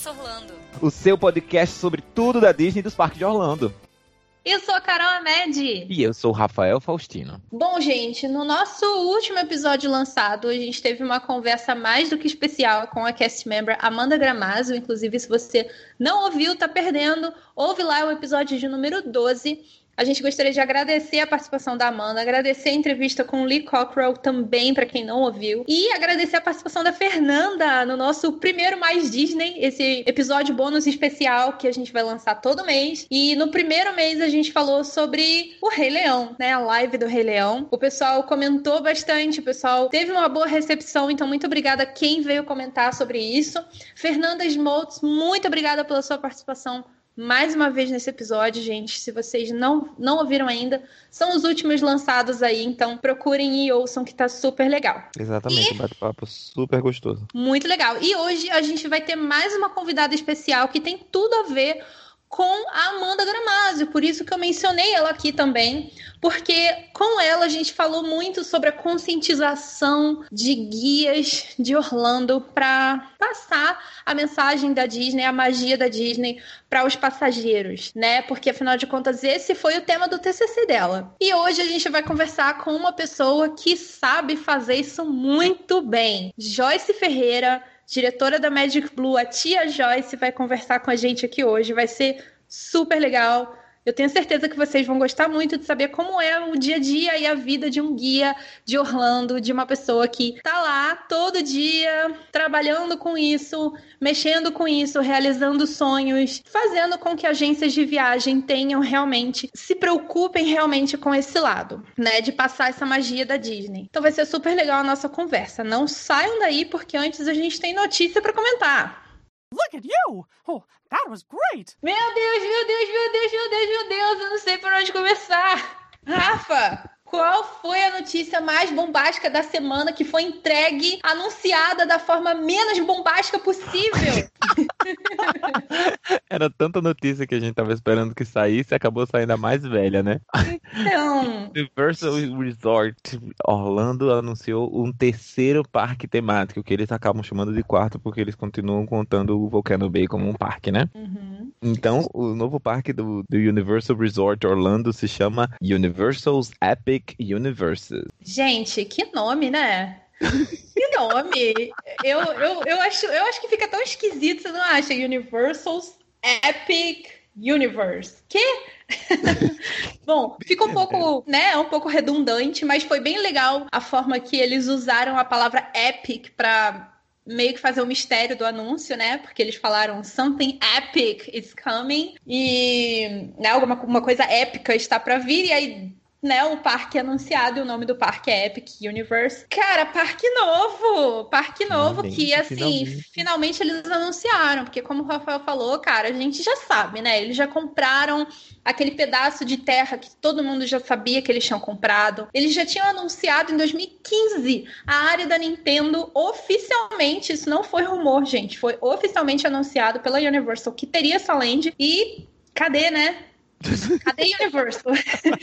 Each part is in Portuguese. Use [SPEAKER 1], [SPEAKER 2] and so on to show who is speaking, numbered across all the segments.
[SPEAKER 1] Universo Orlando.
[SPEAKER 2] O seu podcast sobre tudo da Disney e dos parques de Orlando.
[SPEAKER 3] Eu sou a Carol Amed.
[SPEAKER 2] E eu sou o Rafael Faustino.
[SPEAKER 3] Bom, gente, no nosso último episódio lançado, a gente teve uma conversa mais do que especial com a cast member Amanda Gramazio. Inclusive, se você não ouviu, tá perdendo. Ouve lá o episódio de número 12. A gente gostaria de agradecer a participação da Amanda, agradecer a entrevista com o Lee Cockrell também, para quem não ouviu, e agradecer a participação da Fernanda no nosso primeiro Mais Disney, esse episódio bônus especial que a gente vai lançar todo mês. E no primeiro mês a gente falou sobre o Rei Leão, né? A live do Rei Leão. O pessoal comentou bastante, o pessoal teve uma boa recepção, então muito obrigada a quem veio comentar sobre isso. Fernanda Smoltz, muito obrigada pela sua participação mais uma vez nesse episódio, gente. Se vocês não, não ouviram ainda, são os últimos lançados aí, então procurem e ouçam que tá super legal.
[SPEAKER 2] Exatamente,
[SPEAKER 3] E-
[SPEAKER 2] um bate-papo super gostoso.
[SPEAKER 3] Muito legal. E hoje a gente vai ter mais uma convidada especial que tem tudo a ver com a Amanda Gramazio, por isso que eu mencionei ela aqui também, porque com ela a gente falou muito sobre a conscientização de guias de Orlando para passar a mensagem da Disney, a magia da Disney para os passageiros, né? Porque afinal de contas esse foi o tema do TCC dela. E hoje a gente vai conversar com uma pessoa que sabe fazer isso muito bem, Joyce Ferreira diretora da Magic Blue, a tia Joyce, vai conversar com a gente aqui hoje. Vai ser super legal. Eu tenho certeza que vocês vão gostar muito de saber como é o dia a dia e a vida de um guia de Orlando, de uma pessoa que tá lá todo dia trabalhando com isso, mexendo com isso, realizando sonhos, fazendo com que agências de viagem tenham realmente, se preocupem realmente com esse lado, né, de passar essa magia da Disney. Então vai ser super legal a nossa conversa. Não saiam daí porque antes a gente tem notícia para comentar.
[SPEAKER 4] Look at you! Oh, that was great!
[SPEAKER 3] Meu Deus, meu Deus, meu Deus, meu Deus, meu Deus, eu não sei por onde começar. Rafa, qual foi a notícia mais bombástica da semana que foi entregue, anunciada da forma menos bombástica possível?
[SPEAKER 2] Era tanta notícia que a gente tava esperando que saísse, acabou saindo a mais velha, né?
[SPEAKER 3] Então,
[SPEAKER 2] Universal Resort Orlando anunciou um terceiro parque temático, que eles acabam chamando de quarto porque eles continuam contando o Volcano Bay como um parque, né?
[SPEAKER 3] uhum.
[SPEAKER 2] Então, o novo parque do, do Universal Resort Orlando se chama Universal's Epic Universes.
[SPEAKER 3] gente, que nome, né? Que nome! Eu, eu, eu, acho, eu acho que fica tão esquisito, você não acha? Universal's Epic Universe. Que? Bom, fica um pouco, né, um pouco redundante, mas foi bem legal a forma que eles usaram a palavra epic para meio que fazer o mistério do anúncio, né? Porque eles falaram something epic is coming e né, alguma uma coisa épica está para vir e aí né, o parque anunciado e o nome do parque é Epic Universe. Cara, parque novo! Parque novo
[SPEAKER 2] Finalmente,
[SPEAKER 3] que, assim,
[SPEAKER 2] finalmente.
[SPEAKER 3] finalmente eles anunciaram, porque como o Rafael falou, cara, a gente já sabe, né? Eles já compraram aquele pedaço de terra que todo mundo já sabia que eles tinham comprado. Eles já tinham anunciado em 2015 a área da Nintendo oficialmente, isso não foi rumor, gente, foi oficialmente anunciado pela Universal que teria essa land e cadê, né? Cadê Universal?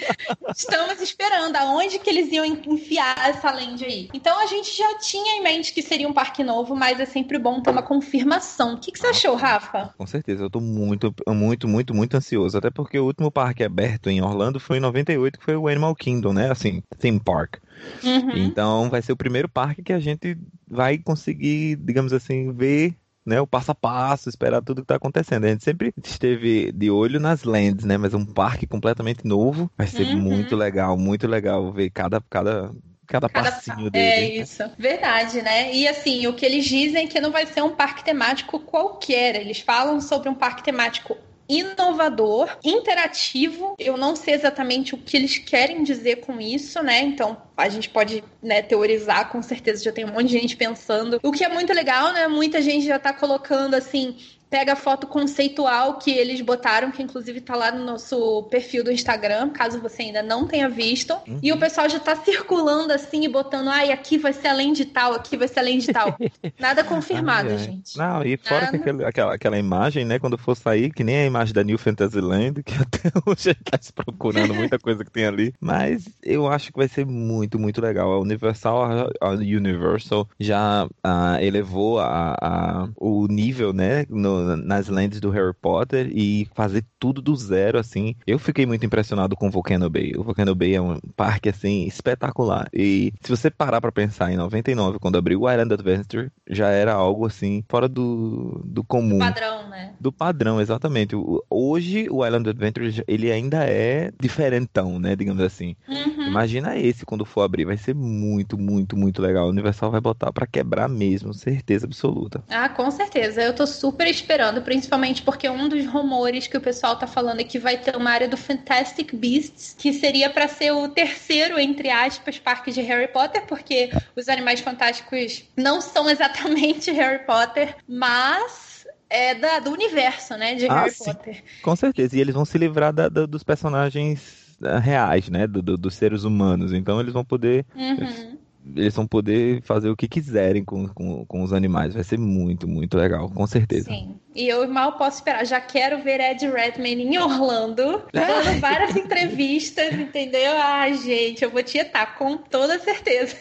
[SPEAKER 3] Estamos esperando aonde que eles iam enfiar essa land aí. Então a gente já tinha em mente que seria um parque novo, mas é sempre bom ter uma confirmação. O que, que você achou, Rafa?
[SPEAKER 2] Com certeza, eu tô muito, muito, muito, muito ansioso. Até porque o último parque aberto em Orlando foi em 98, que foi o Animal Kingdom, né? Assim, theme park.
[SPEAKER 3] Uhum.
[SPEAKER 2] Então vai ser o primeiro parque que a gente vai conseguir, digamos assim, ver né, o passo a passo, esperar tudo que tá acontecendo. A gente sempre esteve de olho nas lands, né? Mas um parque completamente novo vai ser
[SPEAKER 3] Uhum.
[SPEAKER 2] muito legal, muito legal ver cada, cada, cada,
[SPEAKER 3] Cada-
[SPEAKER 2] passinho
[SPEAKER 3] É
[SPEAKER 2] dele.
[SPEAKER 3] isso, verdade, né? E assim, o que eles dizem é que não vai ser um parque temático qualquer. Eles falam sobre um parque temático inovador, interativo. Eu não sei exatamente o que eles querem dizer com isso, né? Então a gente pode né, teorizar, com certeza já tem um monte de gente pensando. O que é muito legal, né? Muita gente já tá colocando assim. Pega a foto conceitual que eles botaram, que inclusive tá lá no nosso perfil do Instagram, caso você ainda não tenha visto.
[SPEAKER 2] Uhum.
[SPEAKER 3] E o pessoal já tá circulando assim e botando, ai, aqui vai ser além de tal, aqui vai ser além de tal. Nada confirmado,
[SPEAKER 2] Ai,
[SPEAKER 3] gente.
[SPEAKER 2] Não, e fora
[SPEAKER 3] Nada.
[SPEAKER 2] aquele- aquela, aquela imagem, né, quando for sair, que nem a imagem da New Fantasyland, que até hoje a gente tá se procurando muita coisa que tem ali. Mas eu acho que vai ser muito, muito legal. A Universal, a- a Universal já ah, elevou a, a- o nível, né, no- no, nas lentes do Harry Potter e fazer tudo do zero, assim. Eu fiquei muito impressionado com o Volcano Bay. O Volcano Bay é um parque, assim, espetacular. E se você parar pra pensar em 99, quando abriu o Island Adventure, já era algo, assim, fora do, do comum.
[SPEAKER 3] Padrão, né?
[SPEAKER 2] Do padrão, exatamente. Hoje, o Island Adventure, ele ainda é diferentão, né, digamos assim.
[SPEAKER 3] Uhum.
[SPEAKER 2] Imagina esse quando for abrir, vai ser muito, muito, muito legal. O Universal vai botar pra quebrar mesmo, certeza absoluta.
[SPEAKER 3] Ah, com certeza. Eu tô super esperando, principalmente porque um dos rumores que o pessoal tá falando é que vai ter uma área do Fantastic Beasts, que seria pra ser o terceiro, entre aspas, parque de Harry Potter, porque os Animais Fantásticos não são exatamente Harry Potter, mas é da- do universo, né, de
[SPEAKER 2] Ah,
[SPEAKER 3] Harry
[SPEAKER 2] sim.
[SPEAKER 3] Potter.
[SPEAKER 2] Com certeza. E eles vão se livrar da- da- dos personagens ah, reais, né? Do- do- dos seres humanos. Então eles vão poder.
[SPEAKER 3] Uhum.
[SPEAKER 2] Eles vão poder fazer o que quiserem com, com, com os animais. Vai ser muito, muito legal, com certeza.
[SPEAKER 3] Sim. E eu mal posso esperar. Já quero ver Ed Redmayne em Orlando, dando várias entrevistas, entendeu? Ah, gente, eu vou tietar, com toda certeza.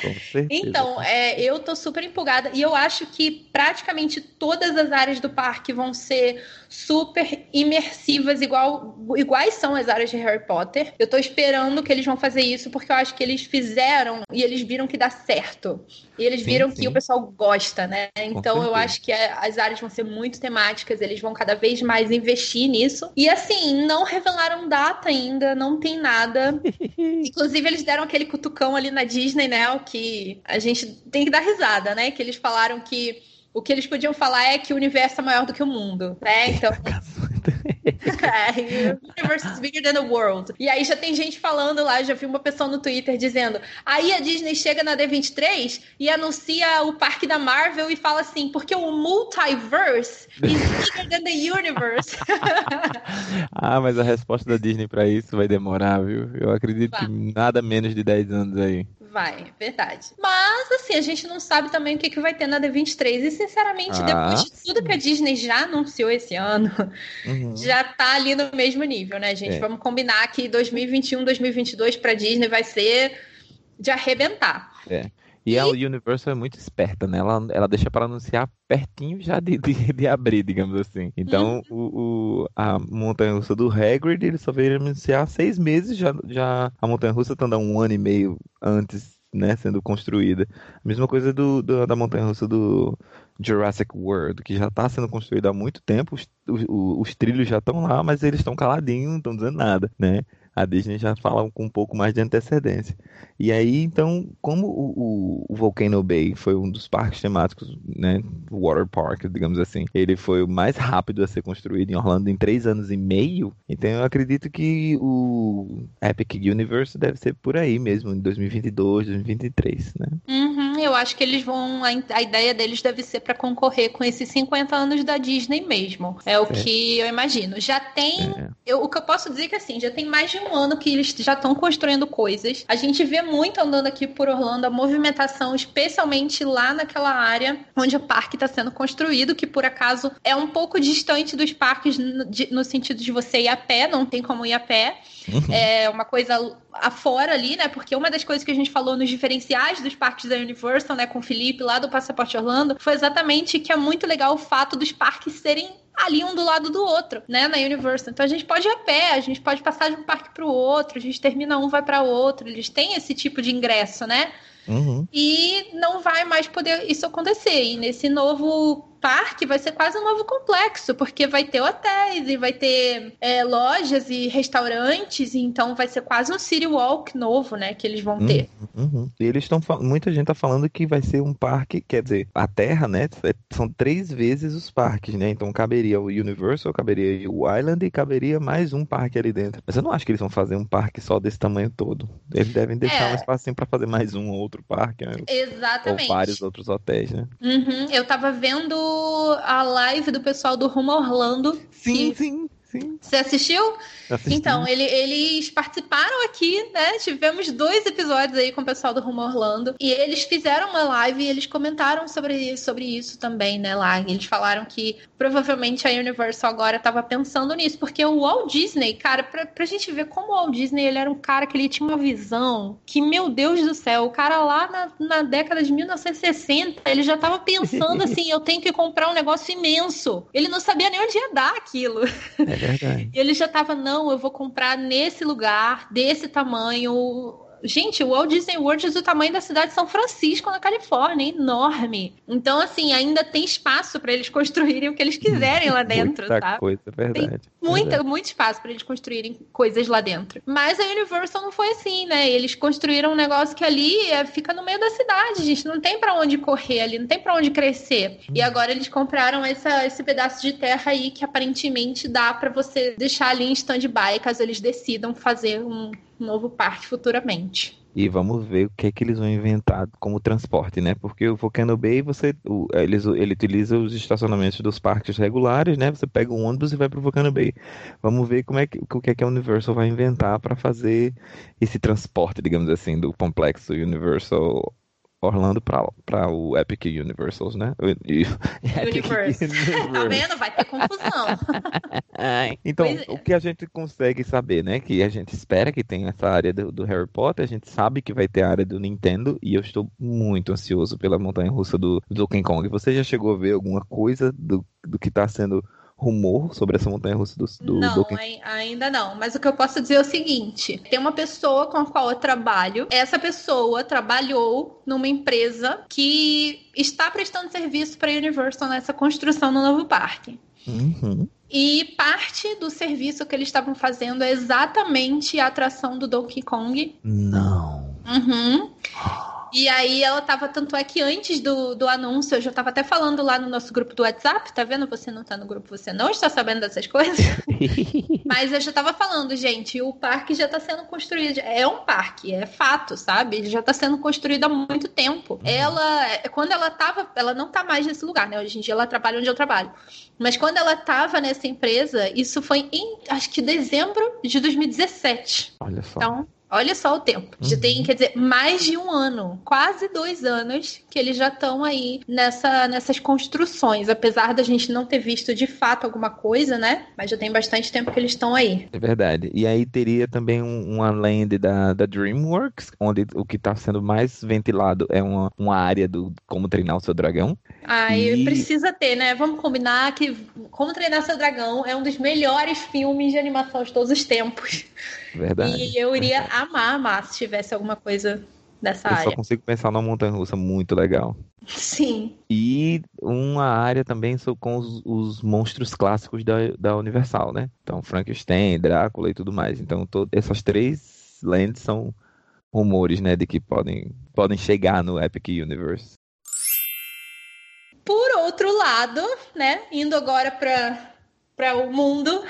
[SPEAKER 2] Com certeza.
[SPEAKER 3] Então, é, eu tô super empolgada e eu acho que praticamente todas as áreas do parque vão ser super imersivas, igual, iguais são as áreas de Harry Potter. Eu tô esperando que eles vão fazer isso porque eu acho que eles fizeram e eles viram que dá certo. E eles
[SPEAKER 2] Sim,
[SPEAKER 3] viram
[SPEAKER 2] sim.
[SPEAKER 3] que o pessoal gosta, né? Então eu acho que as áreas vão ser muito temáticas, eles vão cada vez mais investir nisso. E assim, não revelaram data ainda, não tem nada. Inclusive, eles deram aquele cutucão ali na Disney, né? O que a gente tem que dar risada, né? Que eles falaram que o que eles podiam falar é que o universo é maior do que o mundo, né? Então. é, universe is bigger than the world. E aí já tem gente falando lá, já vi uma pessoa no Twitter dizendo: aí a Disney chega na D23 e anuncia o parque da Marvel e fala assim, porque o multiverse is bigger than the universe.
[SPEAKER 2] Ah, mas a resposta da Disney pra isso vai demorar, viu? Eu acredito
[SPEAKER 3] Vai.
[SPEAKER 2] que nada menos de 10 anos aí.
[SPEAKER 3] Vai, verdade. Mas, assim, a gente não sabe também o que, que vai ter na D23. E, sinceramente,
[SPEAKER 2] Ah,
[SPEAKER 3] depois de tudo que a Disney já anunciou esse ano,
[SPEAKER 2] Uhum.
[SPEAKER 3] já tá ali no mesmo nível, né, gente?
[SPEAKER 2] É.
[SPEAKER 3] Vamos combinar que 2021, 2022 pra Disney vai ser de arrebentar.
[SPEAKER 2] E a Universal é muito esperta, né? Ela, ela deixa para anunciar pertinho já de, de, de abrir, digamos assim. Então, o, o- a montanha-russa do Hagrid, ele só veio anunciar há seis meses, já, já a montanha-russa tá andando um ano e meio antes, né, sendo construída. A mesma coisa do, do- da montanha-russa do Jurassic World, que já tá sendo construída há muito tempo, os, os, os trilhos já estão lá, mas eles estão caladinhos, não estão dizendo nada, né? A Disney já fala com um pouco mais de antecedência. E aí, então, como o, o, Volcano Bay foi um dos parques temáticos, né, water park, digamos assim, ele foi o mais rápido a ser construído em Orlando em três anos e meio, então eu acredito que o Epic Universe deve ser por aí mesmo, em 2022, 2023, né?
[SPEAKER 3] Uhum, eu acho que eles vão. A, a ideia deles deve ser pra concorrer com esses 50 anos da Disney mesmo. É o
[SPEAKER 2] Certo.
[SPEAKER 3] que eu imagino. Já tem
[SPEAKER 2] É.
[SPEAKER 3] Eu- o que eu posso dizer é que assim, já tem mais de um ano que eles já estão construindo coisas. A gente vê muito andando aqui por Orlando a movimentação, especialmente lá naquela área onde o parque está sendo construído, que por acaso é um pouco distante dos parques no, de- no sentido de você ir a pé, não tem como ir a pé. É uma coisa afora ali, né? Porque uma das coisas que a gente falou nos diferenciais dos parques da Universal, né, com o Felipe lá do Passaporte Orlando, foi exatamente que é muito legal o fato dos parques serem ali um do lado do outro, né, na Universal. Então a gente pode ir a pé, a gente pode passar de um parque para o outro, a gente termina um, vai para outro. Eles têm esse tipo de ingresso, né?
[SPEAKER 2] Uhum.
[SPEAKER 3] E não vai mais poder isso acontecer. E nesse novo parque vai ser quase um novo complexo, porque vai ter hotéis e vai ter é, lojas e restaurantes, e então vai ser quase um City Walk novo, né, que eles vão ter.
[SPEAKER 2] Uhum. E eles estão muita gente tá falando que vai ser um parque, quer dizer, a Terra, né? é- São três vezes os parques, né? Então caberia o Universal, caberia o Island e caberia mais um parque ali dentro. Mas eu não acho que eles vão fazer um parque só desse tamanho todo. Eles devem deixar
[SPEAKER 3] É.
[SPEAKER 2] um espacinho para fazer mais um ou outro parque, né? Ou
[SPEAKER 3] Exatamente.
[SPEAKER 2] vários outros hotéis, né?
[SPEAKER 3] Uhum. Eu tava vendo a live do pessoal do Rumo Orlando.
[SPEAKER 2] Sim,
[SPEAKER 3] que
[SPEAKER 2] sim. Sim.
[SPEAKER 3] Você assistiu?
[SPEAKER 2] Assisti.
[SPEAKER 3] Então, ele- eles participaram aqui, né? Tivemos dois episódios aí com o pessoal do Rumo Orlando. E eles fizeram uma live e eles comentaram sobre, sobre isso também, né? Lá. Eles falaram que provavelmente a Universal agora tava pensando nisso. Porque o Walt Disney, cara, pra, pra gente ver como o Walt Disney ele era um cara que ele tinha uma visão que, meu Deus do céu, o cara lá na, na década de 1960, ele já tava pensando assim: eu tenho que comprar um negócio imenso. Ele não sabia nem onde ia dar aquilo.
[SPEAKER 2] É verdade.
[SPEAKER 3] E ele já tava, não, eu vou comprar nesse lugar, desse tamanho. Gente, o Walt Disney World é do tamanho da cidade de São Francisco, na Califórnia, é enorme. Então, assim, ainda tem espaço para eles construírem o que eles quiserem lá dentro,
[SPEAKER 2] Muita
[SPEAKER 3] sabe?
[SPEAKER 2] coisa, é verdade.
[SPEAKER 3] Muita,
[SPEAKER 2] Verdade.
[SPEAKER 3] muito espaço para eles construírem coisas lá dentro. Mas a Universal não foi assim, né? Eles construíram um negócio que ali é, fica no meio da cidade, gente. Não tem para onde correr ali, não tem para onde crescer. E agora eles compraram essa, esse pedaço de terra aí que aparentemente dá para você deixar ali em stand-by caso eles decidam fazer um novo parque futuramente.
[SPEAKER 2] E vamos ver o que é que eles vão inventar como transporte, né? Porque o Volcano Bay, você, o- eles, ele utiliza os estacionamentos dos parques regulares, né? Você pega um ônibus e vai pro Volcano Bay. Vamos ver como é que, o que é que a Universal vai inventar para fazer esse transporte, digamos assim, do complexo Universal Orlando para o Epic Universals, né? E- Epic
[SPEAKER 3] Universe. Tá vendo? Vai ter confusão.
[SPEAKER 2] Então,
[SPEAKER 3] Pois é.
[SPEAKER 2] o que a gente consegue saber, né? Que a gente espera que tenha essa área do, do Harry Potter, a gente sabe que vai ter a área do Nintendo, e eu estou muito ansioso pela montanha russa do, do Donkey Kong. Você já chegou a ver alguma coisa do, do que está sendo rumor sobre essa montanha russa do, do
[SPEAKER 3] não, ai- ainda não. Mas o que eu posso dizer é o seguinte: tem uma pessoa com a qual eu trabalho. Essa pessoa trabalhou numa empresa que está prestando serviço para a Universal nessa construção do novo parque.
[SPEAKER 2] Uhum.
[SPEAKER 3] E parte do serviço que eles estavam fazendo é exatamente a atração do Donkey Kong.
[SPEAKER 2] Não.
[SPEAKER 3] Uhum. E aí ela tava, tanto é que antes do, do anúncio, eu já tava até falando lá no nosso grupo do WhatsApp, tá vendo? Você não tá no grupo, você não está sabendo dessas coisas. Mas eu já tava falando, gente, o parque já tá sendo construído. É um parque, é fato, sabe? Já tá sendo construído há muito tempo. Ela, quando ela tava, ela não tá mais nesse lugar, né? Hoje em dia ela trabalha onde eu trabalho. Mas quando ela tava nessa empresa, isso foi em, acho que dezembro de 2017.
[SPEAKER 2] Olha só.
[SPEAKER 3] Então, olha só o tempo. Já
[SPEAKER 2] Uhum.
[SPEAKER 3] tem, quer dizer, mais de um ano, quase dois anos, que eles já estão aí nessa, nessas construções. Apesar da gente não ter visto de fato alguma coisa, né? Mas já tem bastante tempo que eles estão aí.
[SPEAKER 2] É verdade. E aí teria também um- uma land da, da DreamWorks, onde o que está sendo mais ventilado é uma, uma área do como treinar o seu dragão.
[SPEAKER 3] Aí
[SPEAKER 2] E-
[SPEAKER 3] precisa ter, né? Vamos combinar que Como Treinar Seu Dragão é um dos melhores filmes de animação de todos os tempos.
[SPEAKER 2] Verdade.
[SPEAKER 3] E eu iria amar, amar se tivesse alguma coisa dessa
[SPEAKER 2] Eu só
[SPEAKER 3] área.
[SPEAKER 2] consigo pensar numa montanha russa muito legal.
[SPEAKER 3] Sim.
[SPEAKER 2] E uma área também com os, os monstros clássicos da, da Universal, né? Então, Frankenstein, Drácula e tudo mais. Então, to- essas três lands são rumores, né, de que podem, podem chegar no Epic Universe.
[SPEAKER 3] Por outro lado, né, indo agora para para o mundo,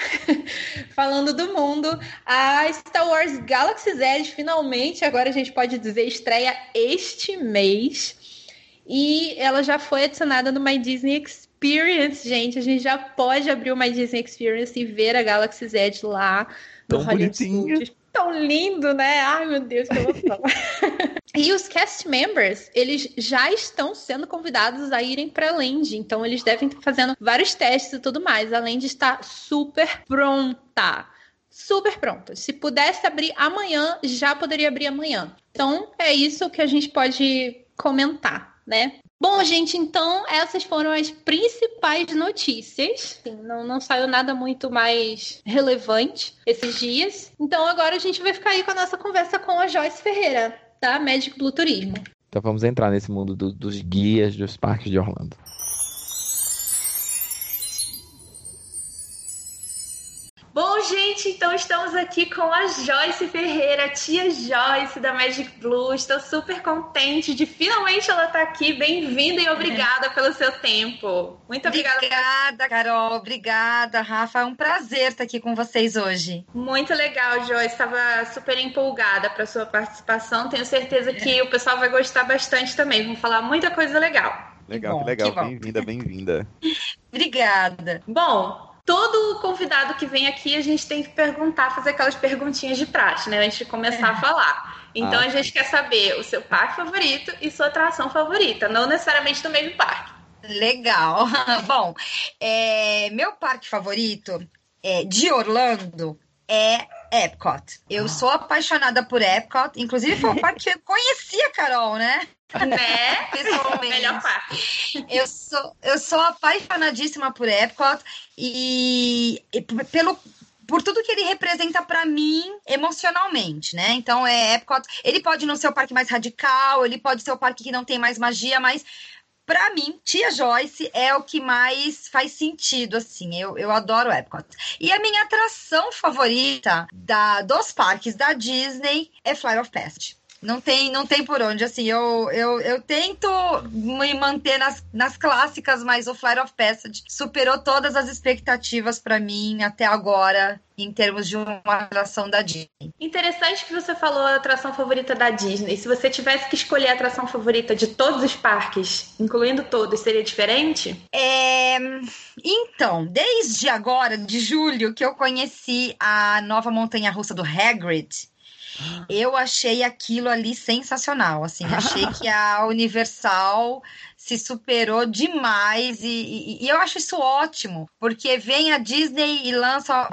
[SPEAKER 3] falando do mundo, a Star Wars Galaxy Z finalmente, agora a gente pode dizer, estreia este mês. E ela já foi adicionada no My Disney Experience, gente. A gente já pode abrir o My Disney Experience e ver a Galaxy Z lá no
[SPEAKER 2] Tão
[SPEAKER 3] Hollywood
[SPEAKER 2] bonitinha.
[SPEAKER 3] Studios. Tão lindo, né? Ai, meu Deus, que emoção. E os cast members, eles já estão sendo convidados a irem para a Land, então eles devem estar fazendo vários testes e tudo mais. A Land está super pronta. Super pronta. Se pudesse abrir amanhã, já poderia abrir amanhã. Então, é isso que a gente pode comentar, né? Bom, gente, então essas foram as principais notícias. Assim, não, não saiu nada muito mais relevante esses dias. Então agora a gente vai ficar aí com a nossa conversa com a Joyce Ferreira, da Magic Blue Turismo.
[SPEAKER 2] Então vamos entrar nesse mundo do- dos guias dos parques de Orlando.
[SPEAKER 3] Bom, gente, então estamos aqui com a Joyce Ferreira, a tia Joyce da Magic Blue. Estou super contente de finalmente ela estar aqui. Bem-vinda e obrigada pelo seu tempo. Muito obrigada.
[SPEAKER 1] Obrigada, Carol. Obrigada, Rafa. É um prazer estar aqui com vocês hoje.
[SPEAKER 3] Muito legal, Joyce. Estava super empolgada para sua participação. Tenho certeza que o pessoal vai gostar bastante também. Vamos falar muita coisa legal.
[SPEAKER 2] Legal,
[SPEAKER 1] bom,
[SPEAKER 2] que legal. Bem-vinda, bem-vinda.
[SPEAKER 1] Obrigada.
[SPEAKER 3] Bom, todo convidado que vem aqui, a gente tem que perguntar, fazer aquelas perguntinhas de praxe, né? Antes de começar é. a falar. Então ah. a gente quer saber o seu parque favorito e sua atração favorita, não necessariamente do mesmo parque.
[SPEAKER 1] Legal. Bom, é, meu parque favorito é, de Orlando é Epcot. Eu ah. sou apaixonada por Epcot. Inclusive, foi o parque que eu conheci a Carol, né?
[SPEAKER 3] Né? Pessoalmente. Melhor
[SPEAKER 1] parque. Eu sou, eu sou apaixonadíssima por Epcot e, e pelo por tudo que ele representa para mim emocionalmente, né? Então é Epcot, ele pode não ser o parque mais radical, ele pode ser o parque que não tem mais magia, mas para mim, Tia Joyce é o que mais faz sentido, assim. Eu, eu adoro Epcot. E a minha atração favorita da, dos parques da Disney é Flight of Passage. Não tem, não tem por onde, assim, eu, eu, eu tento me manter nas, nas clássicas, mas o Flight of Passage superou todas as expectativas para mim até agora, em termos de uma atração da Disney.
[SPEAKER 3] Interessante que você falou a atração favorita da Disney. Se você tivesse que escolher a atração favorita de todos os parques, incluindo todos, seria diferente?
[SPEAKER 1] É... Então, desde agora, de julho, que eu conheci a nova montanha-russa do Hagrid, eu achei aquilo ali sensacional, assim, achei que a Universal se superou demais e, e, e eu acho isso ótimo, porque vem a Disney e lança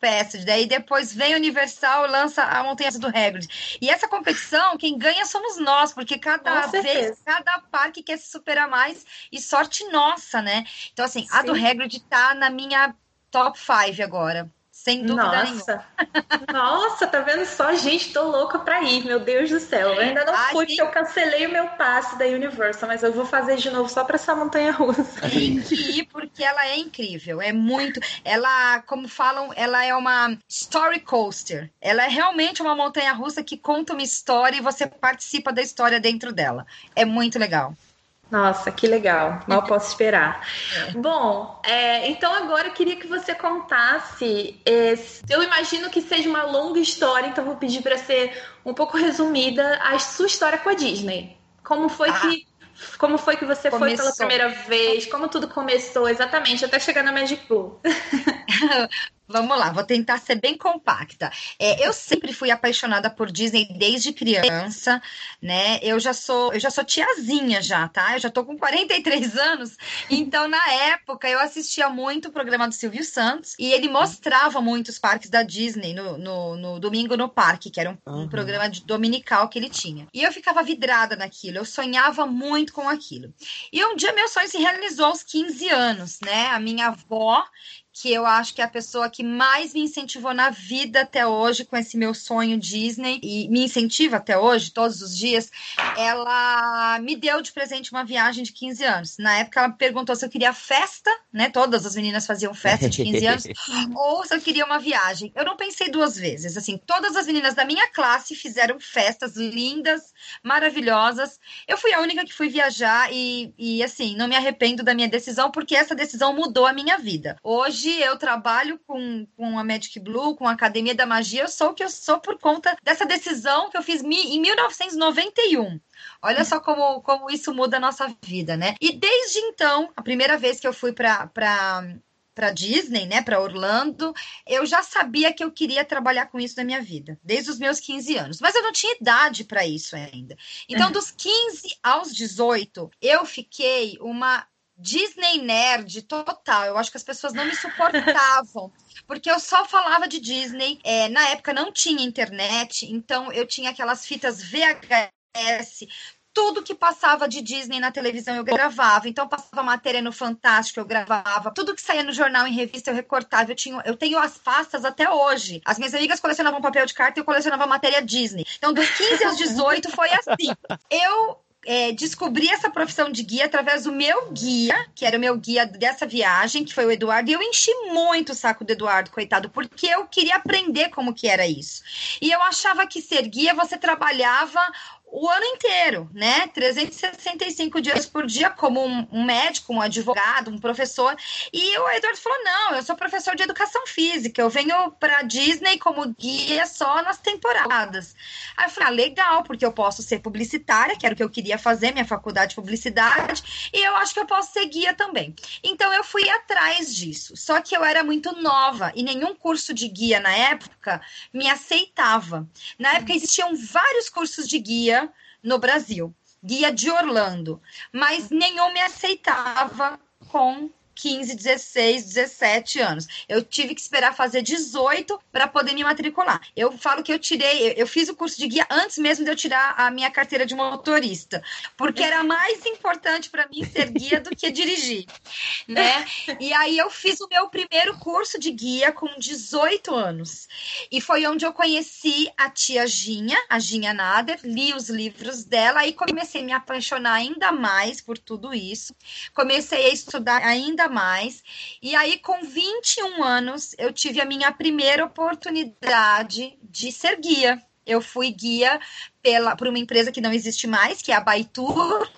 [SPEAKER 1] Passage, daí depois vem a Universal e lança a Montanha do Hagrid. E essa competição, quem ganha somos nós, porque cada vez, cada parque quer se superar mais e sorte nossa, né? Então, assim, Sim. a do Hagrid tá na minha top 5 agora. Sem dúvida
[SPEAKER 3] Nossa.
[SPEAKER 1] nenhuma.
[SPEAKER 3] Nossa, tá vendo só? Gente, tô louca pra ir, meu Deus do céu. Eu ainda não fui, porque eu cancelei o meu passe da Universal, mas eu vou fazer de novo só pra essa montanha russa.
[SPEAKER 1] Tem que ir, porque ela é incrível. É muito. Ela, como falam, ela é uma story coaster. Ela é realmente uma montanha russa que conta uma história e você participa da história dentro dela. É muito legal.
[SPEAKER 3] Nossa, que legal. Mal posso esperar. É. Bom, é, então agora eu queria que você contasse. É, eu imagino que seja uma longa história, então vou pedir para ser um pouco resumida a sua história com a Disney. Como foi ah. que como foi que você começou. foi pela primeira vez? Como tudo começou exatamente até chegar na Magic Blue?
[SPEAKER 1] Vamos lá, vou tentar ser bem compacta. É, eu sempre fui apaixonada por Disney desde criança, né? Eu já sou, eu já sou tiazinha já, tá? Eu já tô com 43 anos. Então, na época, eu assistia muito o programa do Silvio Santos e ele mostrava muitos parques da Disney no, no, no Domingo no Parque, que era um, um programa de, dominical que ele tinha. E eu ficava vidrada naquilo, eu sonhava muito com aquilo. E um dia meu sonho se realizou aos 15 anos, né? A minha avó que eu acho que é a pessoa que mais me incentivou na vida até hoje com esse meu sonho Disney e me incentiva até hoje, todos os dias, ela me deu de presente uma viagem de 15 anos. Na época ela perguntou se eu queria festa, né? Todas as meninas faziam festa de 15 anos, ou se eu queria uma viagem. Eu não pensei duas vezes, assim, todas as meninas da minha classe fizeram festas lindas, maravilhosas. Eu fui a única que fui viajar e, e assim, não me arrependo da minha decisão porque essa decisão mudou a minha vida. Hoje hoje eu trabalho com, com a Magic Blue, com a Academia da Magia, eu sou o que eu sou por conta dessa decisão que eu fiz em 1991. Olha só como, como isso muda a nossa vida, né? E desde então, a primeira vez que eu fui para para Disney, né, para Orlando, eu já sabia que eu queria trabalhar com isso na minha vida, desde os meus 15 anos, mas eu não tinha idade para isso ainda. Então, uhum. dos 15 aos 18, eu fiquei uma Disney nerd total. Eu acho que as pessoas não me suportavam. porque eu só falava de Disney. É, na época não tinha internet, então eu tinha aquelas fitas VHS. Tudo que passava de Disney na televisão eu gravava. Então passava matéria no Fantástico, eu gravava. Tudo que saía no jornal, em revista, eu recortava. Eu, tinha, eu tenho as pastas até hoje. As minhas amigas colecionavam papel de carta e eu colecionava matéria Disney. Então, dos 15 aos 18 foi assim. Eu é, descobri essa profissão de guia através do meu guia, que era o meu guia dessa viagem, que foi o Eduardo, e eu enchi muito o saco do Eduardo, coitado, porque eu queria aprender como que era isso. E eu achava que ser guia você trabalhava o ano inteiro, né? 365 dias por dia, como um, médico, um advogado, um professor. E o Eduardo falou: não, eu sou professor de educação física, eu venho para Disney como guia só nas temporadas. Aí eu falei: ah, legal, porque eu posso ser publicitária, que era o que eu queria fazer, minha faculdade de publicidade, e eu acho que eu posso ser guia também. Então eu fui atrás disso. Só que eu era muito nova e nenhum curso de guia na época me aceitava. Na época existiam vários cursos de guia no Brasil, guia de Orlando, mas nenhum me aceitava com 15, 16, 17 anos. Eu tive que esperar fazer 18 para poder me matricular. Eu falo que eu tirei, eu fiz o curso de guia antes mesmo de eu tirar a minha carteira de motorista, porque era mais importante para mim ser guia do que dirigir, né? E aí eu fiz o meu primeiro curso de guia com 18 anos. E foi onde eu conheci a tia Ginha, a Ginha Nader, li os livros dela e comecei a me apaixonar ainda mais por tudo isso. Comecei a estudar ainda ainda mais. E aí, com 21 anos, eu tive a minha primeira oportunidade de ser guia. Eu fui guia pela, por uma empresa que não existe mais, que é a Baitur,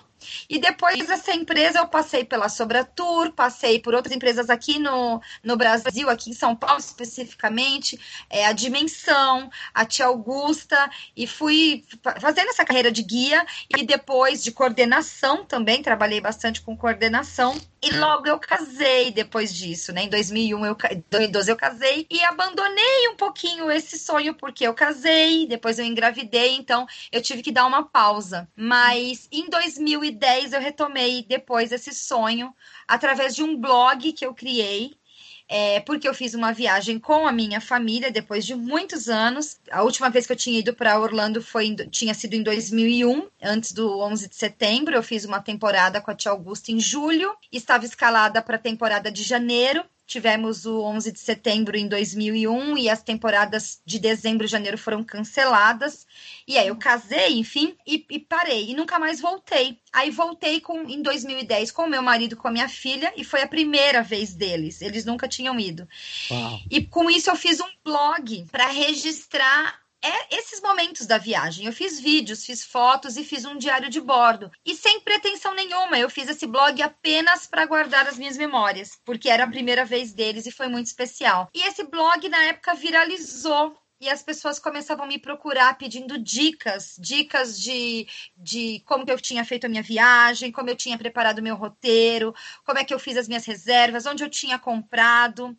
[SPEAKER 1] e depois dessa empresa eu passei pela Sobratur, passei por outras empresas aqui no, no Brasil, aqui em São Paulo especificamente, é, a Dimensão, a Tia Augusta, e fui fazendo essa carreira de guia e depois de coordenação também, trabalhei bastante com coordenação. E logo eu casei depois disso, né? Em 2001, eu, 2012 eu casei e abandonei um pouquinho esse sonho porque eu casei, depois eu engravidei, então eu tive que dar uma pausa. Mas em 2010 eu retomei depois esse sonho através de um blog que eu criei é, porque eu fiz uma viagem com a minha família depois de muitos anos. A última vez que eu tinha ido para Orlando foi tinha sido em 2001, antes do 11 de setembro. Eu fiz uma temporada com a tia Augusta em julho, estava escalada para a temporada de janeiro. Tivemos o 11 de setembro em 2001 e as temporadas de dezembro e janeiro foram canceladas. E aí eu casei, enfim, e, e, parei. E nunca mais voltei. Aí voltei com, em 2010 com o meu marido, com a minha filha, e foi a primeira vez deles. Eles nunca tinham ido. Uau. E com isso eu fiz um blog para registrar é esses momentos da viagem. Eu fiz vídeos, fiz fotos e fiz um diário de bordo. E sem pretensão nenhuma, eu fiz esse blog apenas para guardar as minhas memórias, porque era a primeira vez deles e foi muito especial. E esse blog na época viralizou e as pessoas começavam a me procurar pedindo dicas, dicas de, de como que eu tinha feito a minha viagem, como eu tinha preparado o meu roteiro, como é que eu fiz as minhas reservas, onde eu tinha comprado.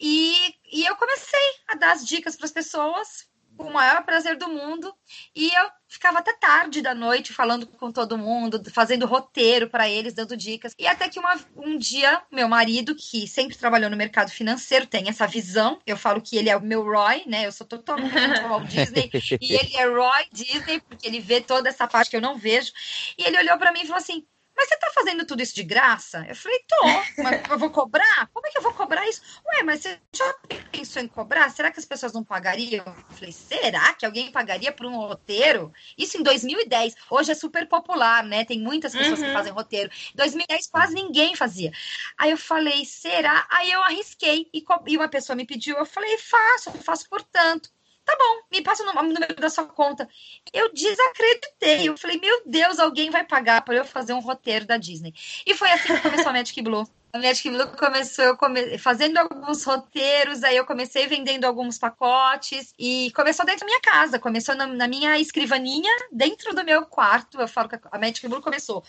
[SPEAKER 1] E, e eu comecei a dar as dicas para as pessoas, com o maior prazer do mundo. E eu ficava até tarde da noite falando com todo mundo, fazendo roteiro para eles, dando dicas. E até que uma, um dia, meu marido, que sempre trabalhou no mercado financeiro, tem essa visão. Eu falo que ele é o meu Roy, né? Eu sou totalmente Walt Disney. e ele é Roy Disney, porque ele vê toda essa parte que eu não vejo. E ele olhou para mim e falou assim: mas você tá fazendo tudo isso de graça? Eu falei, tô, mas eu vou cobrar? Como é que eu vou cobrar isso? Ué, mas você já pensou em cobrar? Será que as pessoas não pagariam? Eu falei, será que alguém pagaria por um roteiro? Isso em 2010. Hoje é super popular, né? Tem muitas pessoas uhum. que fazem roteiro. Em 2010 quase ninguém fazia. Aí eu falei, será? Aí eu arrisquei e, e uma pessoa me pediu, eu falei, faço, faço por tanto. Tá bom, me passa o número da sua conta. Eu desacreditei. Eu falei, meu Deus, alguém vai pagar para eu fazer um roteiro da Disney. E foi assim que começou a Magic Blue. A Magic Blue começou come... fazendo alguns roteiros, aí eu comecei vendendo alguns pacotes e começou dentro da minha casa, começou na, na minha escrivaninha, dentro do meu quarto. Eu falo que a Magic Blue começou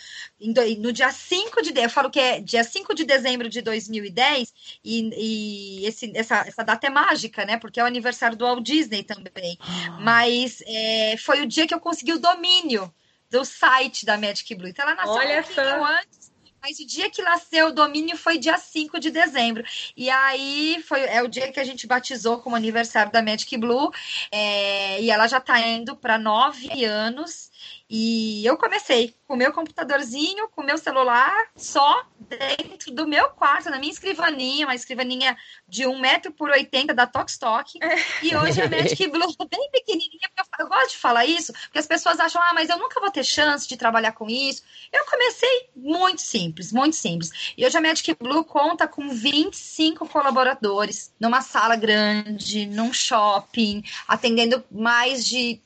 [SPEAKER 1] no dia 5 de eu falo que é dia 5 de dezembro de 2010 e, e esse, essa, essa data é mágica, né? Porque é o aniversário do Walt Disney também. Ah. Mas é, foi o dia que eu consegui o domínio do site da Magic Blue. Então ela nasceu Olha um pouquinho antes mas o dia que nasceu o domínio foi dia 5 de dezembro. E aí foi é o dia que a gente batizou como aniversário da Magic Blue. É, e ela já está indo para nove anos. E eu comecei com o meu computadorzinho, com o meu celular, só dentro do meu quarto, na minha escrivaninha, uma escrivaninha de 1 metro por 80 da Tokstok. E hoje a Magic Blue é bem pequenininha. Eu gosto de falar isso, porque as pessoas acham, ah, mas eu nunca vou ter chance de trabalhar com isso. Eu comecei muito simples, muito simples. E hoje a Magic Blue conta com 25 colaboradores, numa sala grande, num shopping, atendendo mais de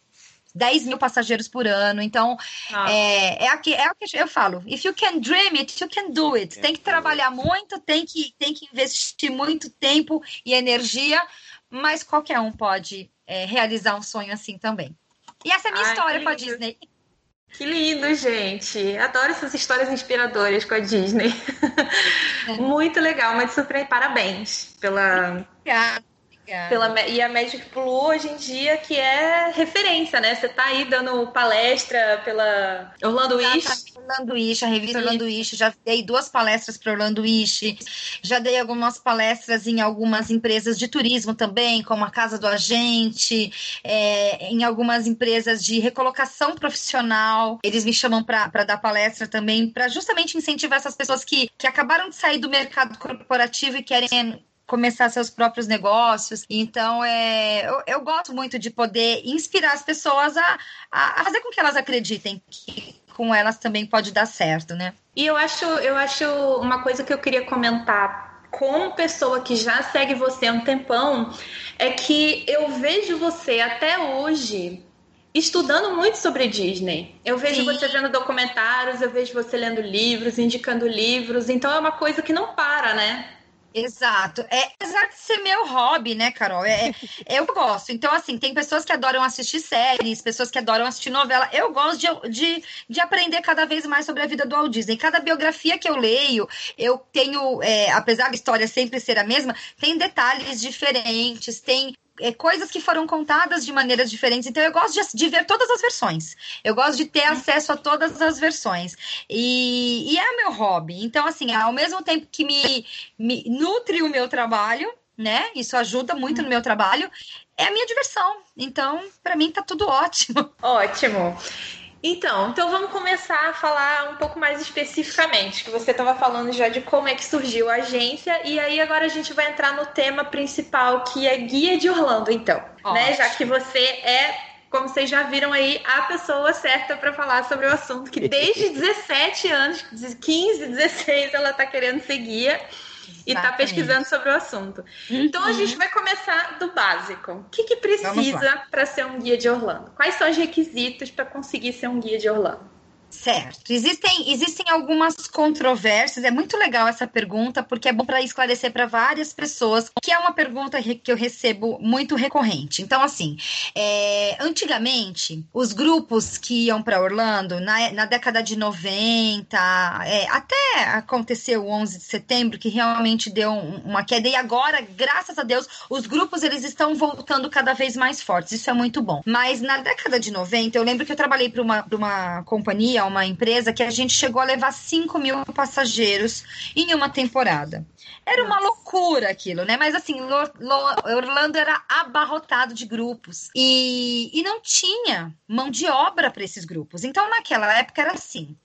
[SPEAKER 1] 10 mil passageiros por ano. Então,
[SPEAKER 3] Ah.
[SPEAKER 1] é, é, aqui, é o que eu falo. If you can dream it, you can do it. Tem que trabalhar muito, tem que, tem que investir muito tempo e energia, mas qualquer um pode é, realizar um sonho assim também. E essa é a minha
[SPEAKER 3] Ai,
[SPEAKER 1] história com a. Disney.
[SPEAKER 3] Que lindo, gente. Adoro essas histórias inspiradoras com a Disney. Muito legal, muito surpreendente. Parabéns pela,
[SPEAKER 1] Obrigada, obrigada.
[SPEAKER 3] pela. E a Magic Blue hoje em dia, que é referência, né? Você tá aí dando palestra pela Orlando Wish.
[SPEAKER 1] Exatamente. Orlando Wish, a revista Orlando Wish, já dei duas palestras para Orlando Wish, já dei algumas palestras em algumas empresas de turismo também, como a Casa do Agente, é, em algumas empresas de recolocação profissional. Eles me chamam para dar palestra também, para justamente incentivar essas pessoas que, que acabaram de sair do mercado corporativo e querem começar seus próprios negócios. Então, é, eu, eu gosto muito de poder inspirar as pessoas a, a, fazer com que elas acreditem que com elas também pode dar certo, né?
[SPEAKER 3] E eu acho, eu acho uma coisa que eu queria comentar como pessoa que já segue você há um tempão, é que eu vejo você até hoje estudando muito sobre Disney. Eu vejo
[SPEAKER 1] Sim.
[SPEAKER 3] você vendo documentários, eu vejo você lendo livros, indicando livros, então é uma coisa que não para, né?
[SPEAKER 1] Exato. É apesar de ser meu hobby, né, Carol? É, eu gosto. Então, assim, tem pessoas que adoram assistir séries, pessoas que adoram assistir novela. Eu gosto de, de, de aprender cada vez mais sobre a vida do Walt Disney. Cada biografia que eu leio, eu tenho, é, apesar da história sempre ser a mesma, tem detalhes diferentes, tem é, coisas que foram contadas de maneiras diferentes. Então, eu gosto de, de ver todas as versões. Eu gosto de ter acesso a todas as versões. E, e é meu hobby. Então, assim, ao mesmo tempo que me, me nutre o meu trabalho, né? Isso ajuda muito no meu trabalho. É a minha diversão. Então, para mim, tá tudo ótimo.
[SPEAKER 3] Ótimo. Então, então vamos começar a falar um pouco mais especificamente, que você estava falando já de como é que surgiu a agência, e aí agora a gente vai entrar no tema principal, que é guia de Orlando, então, né? Já que você é, como vocês já viram aí, a pessoa certa para falar sobre o assunto, que desde 17 anos, 15, 16, ela tá querendo ser guia e tá
[SPEAKER 1] Exatamente.
[SPEAKER 3] pesquisando sobre o assunto. Então a gente vai começar do básico. O que, que precisa para ser um guia de Orlando? Quais são os requisitos para conseguir ser um guia de Orlando?
[SPEAKER 1] Certo. Existem, existem algumas controvérsias. É muito legal essa pergunta, porque é bom para esclarecer para várias pessoas, que é uma pergunta que eu recebo muito recorrente. Então, assim, é, antigamente, os grupos que iam para Orlando, na, na década de 90, é, até aconteceu o 11 de setembro, que realmente deu um- uma queda, e agora, graças a Deus, os grupos eles estão voltando cada vez mais fortes. Isso é muito bom. Mas na década de 90, eu lembro que eu trabalhei para uma, uma companhia, uma empresa, que a gente chegou a levar 5 mil passageiros em uma temporada. Era uma loucura aquilo, né? Mas assim, Lo- Lo- Orlando era abarrotado de grupos e, e não tinha mão de obra para esses grupos. Então, naquela época era assim.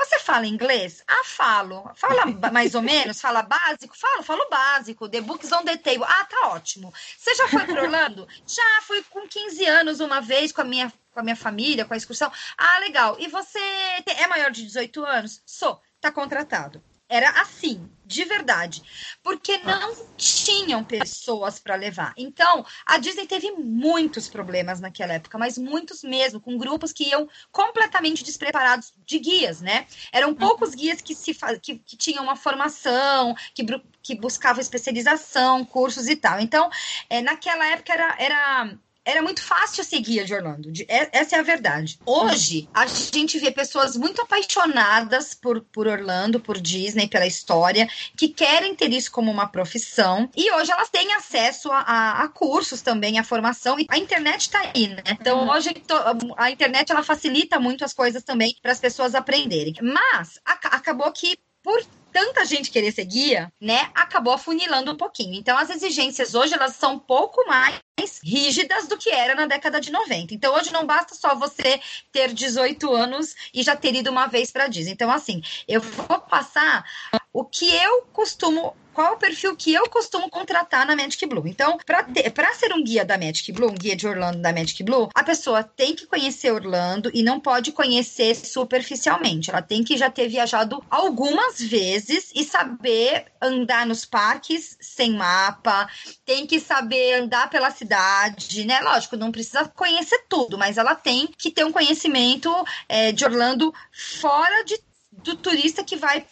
[SPEAKER 1] Você fala inglês? Ah, falo. Fala mais ou menos? Fala básico? Falo, falo básico. The books on the table. Ah, tá ótimo. Você já foi para Orlando? Já fui com 15 anos uma vez com a minha com a minha família, com a excursão. Ah, legal. E você é maior de 18 anos? Sou. Tá contratado. Era assim, de verdade. Porque não tinham pessoas para levar. Então, a Disney teve muitos problemas naquela época, mas muitos mesmo, com grupos que iam completamente despreparados de guias, né? Eram poucos guias que, se que, que tinham uma formação, que, que buscavam especialização, cursos e tal. Então, é, naquela época era. era era muito fácil ser guia de Orlando. de- é- Essa é a verdade. Hoje, a gente vê pessoas muito apaixonadas por, por Orlando, por Disney, pela história, que querem ter isso como uma profissão. E hoje elas têm acesso a, a- a cursos também, a formação. E a internet está aí, né? Então, hoje to- a internet ela facilita muito as coisas também para as pessoas aprenderem. Mas aca- acabou que, por tanta gente querer ser guia, né, acabou afunilando um pouquinho. Então, as exigências hoje, elas são um pouco mais rígidas do que era na década de 90. Então, hoje não basta só você ter 18 anos e já ter ido uma vez para Disney. Então, assim, eu vou passar o que eu costumo qual o perfil que eu costumo contratar na Magic Blue. Então, para ser um guia da Magic Blue, um guia de Orlando da Magic Blue, a pessoa tem que conhecer Orlando e não pode conhecer superficialmente. Ela tem que já ter viajado algumas vezes e saber andar nos parques sem mapa, tem que saber andar pela cidade cidade, né? Lógico, não precisa conhecer tudo, mas ela tem que ter um conhecimento é, de Orlando fora de, do turista que vai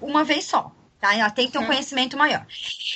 [SPEAKER 1] uma vez só. Tá? Ela tem que ter um conhecimento maior.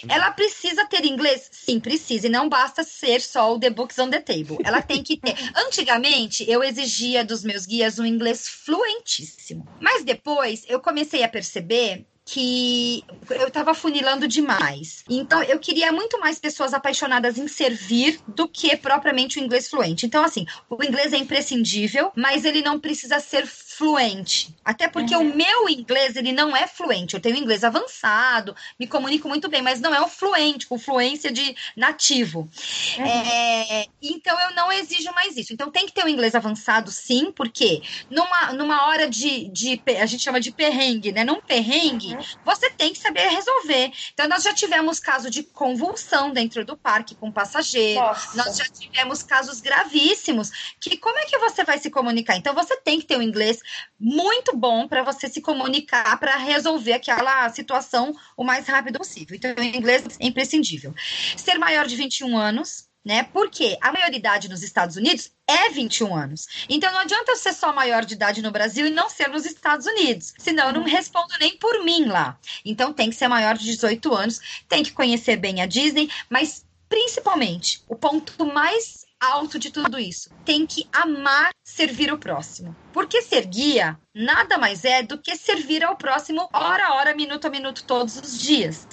[SPEAKER 1] Ela precisa ter inglês? Sim, precisa. E não basta ser só o The Books on the Table. Ela tem que ter. Antigamente, eu exigia dos meus guias um inglês fluentíssimo. Mas depois, eu comecei a perceber que eu estava funilando demais. Então, eu queria muito mais pessoas apaixonadas em servir do que propriamente o inglês fluente. Então, assim, o inglês é imprescindível, mas ele não precisa ser fluente. Até porque uhum. o meu inglês, ele não é fluente. Eu tenho inglês avançado, me comunico muito bem, mas não é o fluente, com fluência de nativo. Uhum. É, então, eu não exijo mais isso. Então, tem que ter o um inglês avançado, sim, porque numa, numa hora de, de. A gente chama de perrengue, né? Num perrengue, uhum. você tem que saber resolver. Então, nós já tivemos caso de convulsão dentro do parque com passageiro. Nossa. Nós já tivemos casos gravíssimos. Que como é que você vai se comunicar? Então, você tem que ter o um inglês muito bom para você se comunicar para resolver aquela situação o mais rápido possível. Então, o inglês é imprescindível. Ser maior de 21 anos, né? Porque a maioridade nos Estados Unidos é 21 anos. Então não adianta eu ser só maior de idade no Brasil e não ser nos Estados Unidos. Senão eu não respondo nem por mim lá. Então tem que ser maior de 18 anos, tem que conhecer bem a Disney, mas principalmente o ponto mais alto de tudo isso, tem que amar servir o próximo. Porque ser guia nada mais é do que servir ao próximo hora a hora, minuto a minuto, todos os dias.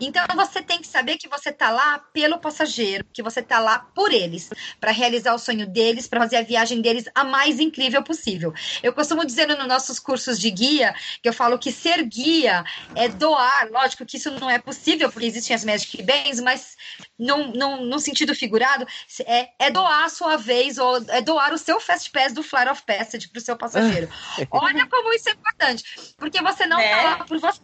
[SPEAKER 1] Então você tem que saber que você está lá pelo passageiro, que você está lá por eles, para realizar o sonho deles, para fazer a viagem deles a mais incrível possível. Eu costumo dizer nos nossos cursos de guia que eu falo que ser guia é doar. Lógico que isso não é possível, porque existem as Magic Bands, mas num, sentido figurado, é, é doar a sua vez, ou é doar o seu Fast Pass do Flyer of Passage para o seu passageiro. Olha como isso é importante, porque você não está é. lá por você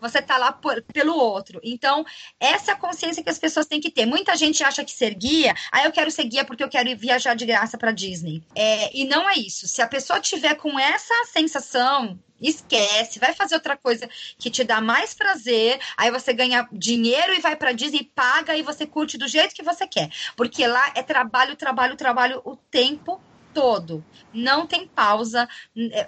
[SPEAKER 1] você está lá por, pelo outro. Então, essa é a consciência que as pessoas têm que ter. Muita gente acha que ser guia, ah, eu quero ser guia porque eu quero viajar de graça para Disney. É, e não é isso. Se a pessoa tiver com essa sensação, esquece, vai fazer outra coisa que te dá mais prazer, aí você ganha dinheiro e vai para Disney, paga e você curte do jeito que você quer. Porque lá é trabalho, trabalho, trabalho o tempo todo. Não tem pausa.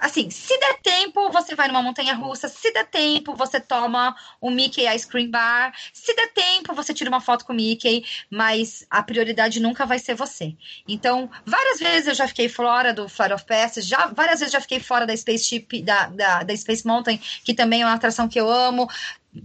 [SPEAKER 1] Assim, se der tempo, você vai numa montanha russa. Se der tempo, você toma um Mickey Ice Cream Bar. Se der tempo, você tira uma foto com o Mickey. Mas a prioridade nunca vai ser você. Então, várias vezes eu já fiquei fora do Flight of Passage. Já, várias vezes já fiquei fora da Spaceship, da, da, da Space Mountain, que também é uma atração que eu amo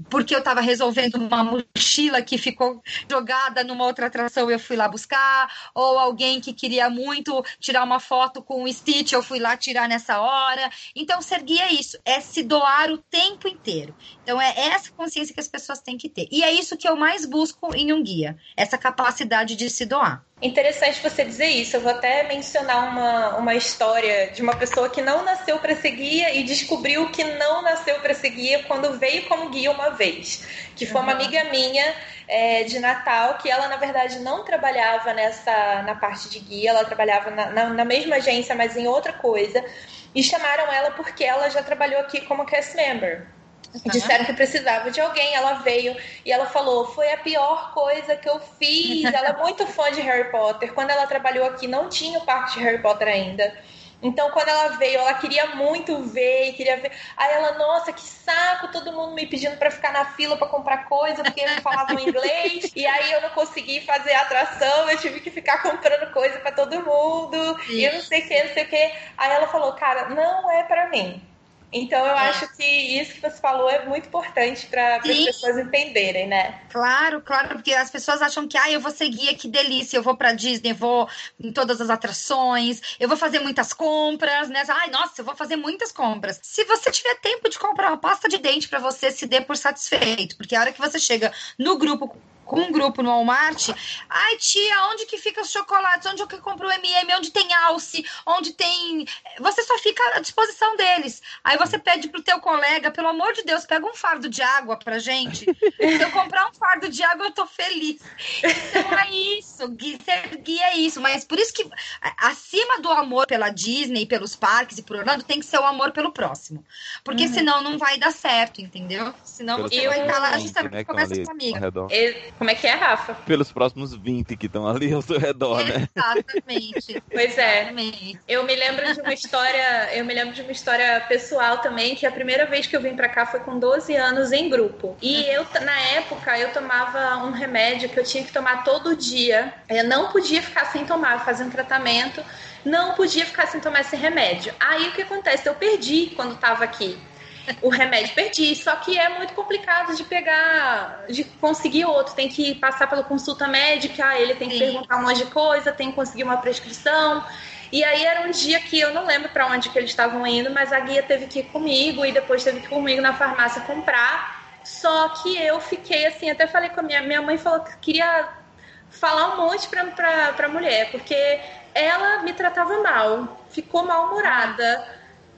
[SPEAKER 1] porque eu estava resolvendo uma mochila que ficou jogada numa outra atração, eu fui lá buscar, ou alguém que queria muito tirar uma foto com o Stitch, eu fui lá tirar nessa hora. Então, ser guia é isso, é se doar o tempo inteiro. Então, é essa consciência que as pessoas têm que ter. E é isso que eu mais busco em um guia, essa capacidade de se doar.
[SPEAKER 3] Interessante você dizer isso. Eu vou até mencionar uma, uma história de uma pessoa que não nasceu para ser guia e descobriu que não nasceu para ser guia quando veio como guia uma vez. Que foi uma amiga minha é, de Natal, que ela, na verdade, não trabalhava nessa na parte de guia, ela trabalhava na, na, na mesma agência, mas em outra coisa. E chamaram ela porque ela já trabalhou aqui como cast member. Disseram que precisava de alguém, ela veio e ela falou: foi a pior coisa que eu fiz. ela é muito fã de Harry Potter. Quando ela trabalhou aqui, não tinha o parque de Harry Potter ainda. Então, quando ela veio, ela queria muito ver, queria ver. Aí ela, nossa, que saco, todo mundo me pedindo para ficar na fila para comprar coisa, porque não falavam inglês. e aí eu não consegui fazer a atração, eu tive que ficar comprando coisa para todo mundo. Sim. E eu não sei o que, não sei o que. Aí ela falou, cara, não é para mim. Então eu é. acho que isso que você falou é muito importante para as pessoas entenderem, né?
[SPEAKER 1] Claro, claro, porque as pessoas acham que ah, eu vou seguir, que delícia, eu vou para Disney, vou em todas as atrações, eu vou fazer muitas compras, né? Ai, nossa, eu vou fazer muitas compras. Se você tiver tempo de comprar uma pasta de dente para você se dê por satisfeito, porque a hora que você chega no grupo com um grupo no Walmart. Ai, tia, onde que fica os chocolates? Onde eu que compro o MM? Onde tem alce? Onde tem. Você só fica à disposição deles. Aí você pede pro teu colega, pelo amor de Deus, pega um fardo de água pra gente. Se eu comprar um fardo de água, eu tô feliz. Então é isso. Ser guia é isso. Mas por isso que acima do amor pela Disney, pelos parques e por Orlando, tem que ser o amor pelo próximo. Porque uhum. senão não vai dar certo, entendeu? Senão você vai estar lá justamente né, com essa amiga.
[SPEAKER 3] Como é que é, Rafa?
[SPEAKER 2] Pelos próximos 20 que estão ali ao seu redor, né?
[SPEAKER 1] Exatamente.
[SPEAKER 3] Pois é.
[SPEAKER 1] Exatamente.
[SPEAKER 3] Eu me lembro de uma história, eu me lembro de uma história pessoal também, que a primeira vez que eu vim para cá foi com 12 anos em grupo. E eu na época eu tomava um remédio que eu tinha que tomar todo dia. Eu não podia ficar sem tomar, fazer um tratamento, não podia ficar sem tomar esse remédio. Aí o que acontece? Eu perdi quando estava aqui o remédio perdi. Só que é muito complicado de pegar, de conseguir outro. Tem que passar pela consulta médica, ele tem que
[SPEAKER 1] Sim.
[SPEAKER 3] perguntar um monte de coisa, tem que conseguir uma prescrição. E aí era um dia que eu não lembro para onde que eles estavam indo, mas a guia teve que ir comigo e depois teve que ir comigo na farmácia comprar. Só que eu fiquei assim, até falei com a minha, minha mãe falou que queria falar um monte pra, pra, pra mulher, porque ela me tratava mal, ficou mal-humorada,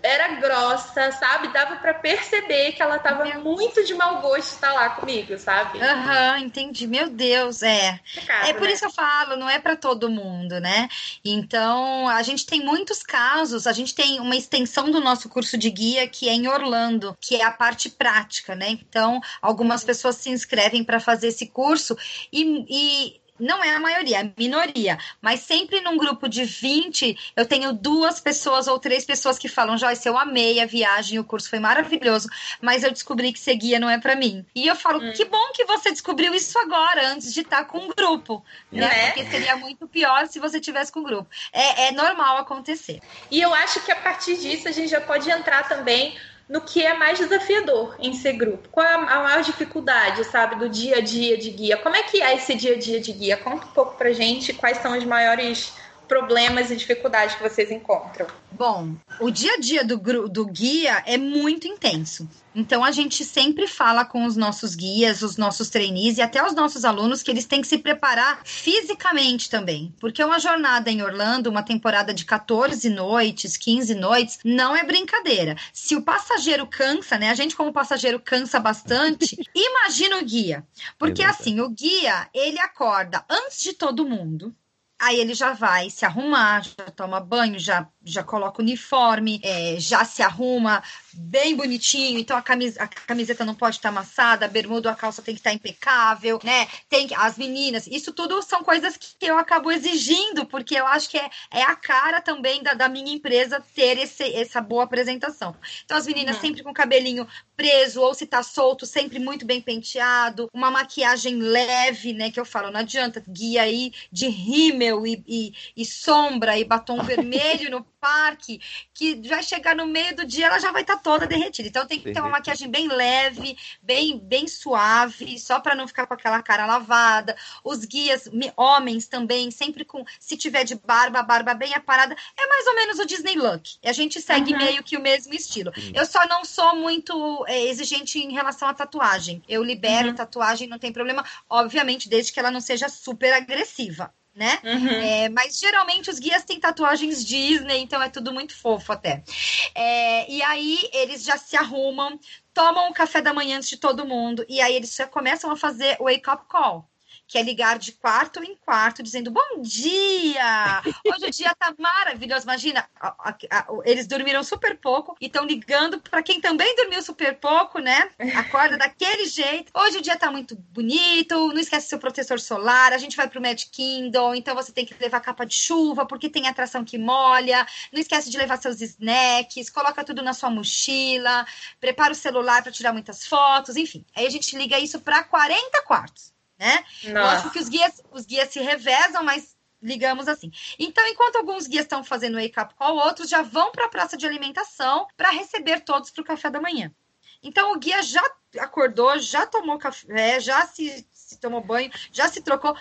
[SPEAKER 3] era grossa, sabe? Dava pra perceber que ela tava
[SPEAKER 1] Meu
[SPEAKER 3] muito de mau gosto estar lá comigo, sabe?
[SPEAKER 1] Aham, entendi. Meu Deus, é.
[SPEAKER 3] Complicado,
[SPEAKER 1] É por
[SPEAKER 3] né?
[SPEAKER 1] isso que eu falo, não é para todo mundo, né? Então, a gente tem muitos casos, a gente tem uma extensão do nosso curso de guia que é em Orlando, que é a parte prática, né? Então, algumas pessoas se inscrevem para fazer esse curso e, e não é a maioria, é a minoria, mas sempre num grupo de 20, eu tenho duas pessoas ou três pessoas que falam, Joyce, eu amei a viagem, o curso foi maravilhoso, mas eu descobri que ser guia não é para mim. E eu falo,
[SPEAKER 3] Hum.
[SPEAKER 1] que bom que você descobriu isso agora, antes de estar com um grupo, né?
[SPEAKER 3] Né?
[SPEAKER 1] Porque seria muito pior se você tivesse com um grupo. É, é normal acontecer.
[SPEAKER 3] E eu acho que a partir disso a gente já pode entrar também no que é mais desafiador em ser grupo. Qual é a maior dificuldade, sabe, do dia a dia de guia? Como é que é esse dia a dia de guia? Conta um pouco pra gente quais são os maiores problemas e dificuldades que vocês encontram.
[SPEAKER 1] Bom, o dia a dia do, do guia é muito intenso. Então a gente sempre fala com os nossos guias, os nossos trainees e até os nossos alunos que eles têm que se preparar fisicamente também. Porque uma jornada em Orlando, uma temporada de 14 noites, 15 noites, não é brincadeira. Se o passageiro cansa, né? A gente, como passageiro, cansa bastante, imagina o guia. Porque
[SPEAKER 2] Exato.
[SPEAKER 1] assim, o guia, ele acorda antes de todo mundo. Aí ele já vai se arrumar, já toma banho, já, já coloca o uniforme, é, já se arruma bem bonitinho. Então a, camis, a camiseta não pode estar amassada, a bermuda ou a calça tem que estar impecável, né? Tem as meninas, isso tudo são coisas que eu acabo exigindo, porque eu acho que é, é a cara também da, da minha empresa ter esse, essa boa apresentação. Então as meninas
[SPEAKER 3] Uhum.
[SPEAKER 1] sempre com o cabelinho preso, ou se tá solto, sempre muito bem penteado, uma maquiagem leve, né? Que eu falo, não adianta guia aí de rímel e, e, e sombra e batom vermelho no parque, que vai chegar no meio do dia, ela já vai estar toda derretida. Então tem que ter uma maquiagem bem leve, bem, bem suave, só para não ficar com aquela cara lavada. Os guias, me- homens também, sempre com, se tiver de barba, a barba bem aparada, é mais ou menos o Disney look. A gente segue
[SPEAKER 3] Uhum.
[SPEAKER 1] meio que o mesmo estilo.
[SPEAKER 2] Sim.
[SPEAKER 1] Eu só não sou muito é, exigente em relação à tatuagem. Eu libero
[SPEAKER 3] Uhum.
[SPEAKER 1] tatuagem, não tem problema, obviamente, desde que ela não seja super agressiva. Né?
[SPEAKER 3] Uhum.
[SPEAKER 1] É, mas geralmente os guias têm tatuagens Disney, então é tudo muito fofo até. É, e aí eles já se arrumam, tomam o café da manhã antes de todo mundo, e aí eles já começam a fazer o wake up call. Que é ligar de quarto em quarto, dizendo bom dia! Hoje o dia tá maravilhoso. Imagina, a- a- a- eles dormiram super pouco e estão ligando para quem também dormiu super pouco, né? Acorda daquele jeito. Hoje o dia tá muito bonito, não esquece seu protetor solar. A gente vai pro Magic Kingdom, então você tem que levar capa de chuva, porque tem atração que molha. Não esquece de levar seus snacks, coloca tudo na sua mochila, prepara o celular para tirar muitas fotos, enfim. Aí a gente liga isso para 40 quartos, né? Lógico
[SPEAKER 3] Nossa.
[SPEAKER 1] que os guias, os guias se revezam, mas ligamos assim. Então, enquanto alguns guias estão fazendo wake up call, outros já vão para a praça de alimentação para receber todos para o café da manhã. Então, o guia já acordou, já tomou café, já se, se tomou banho, já se trocou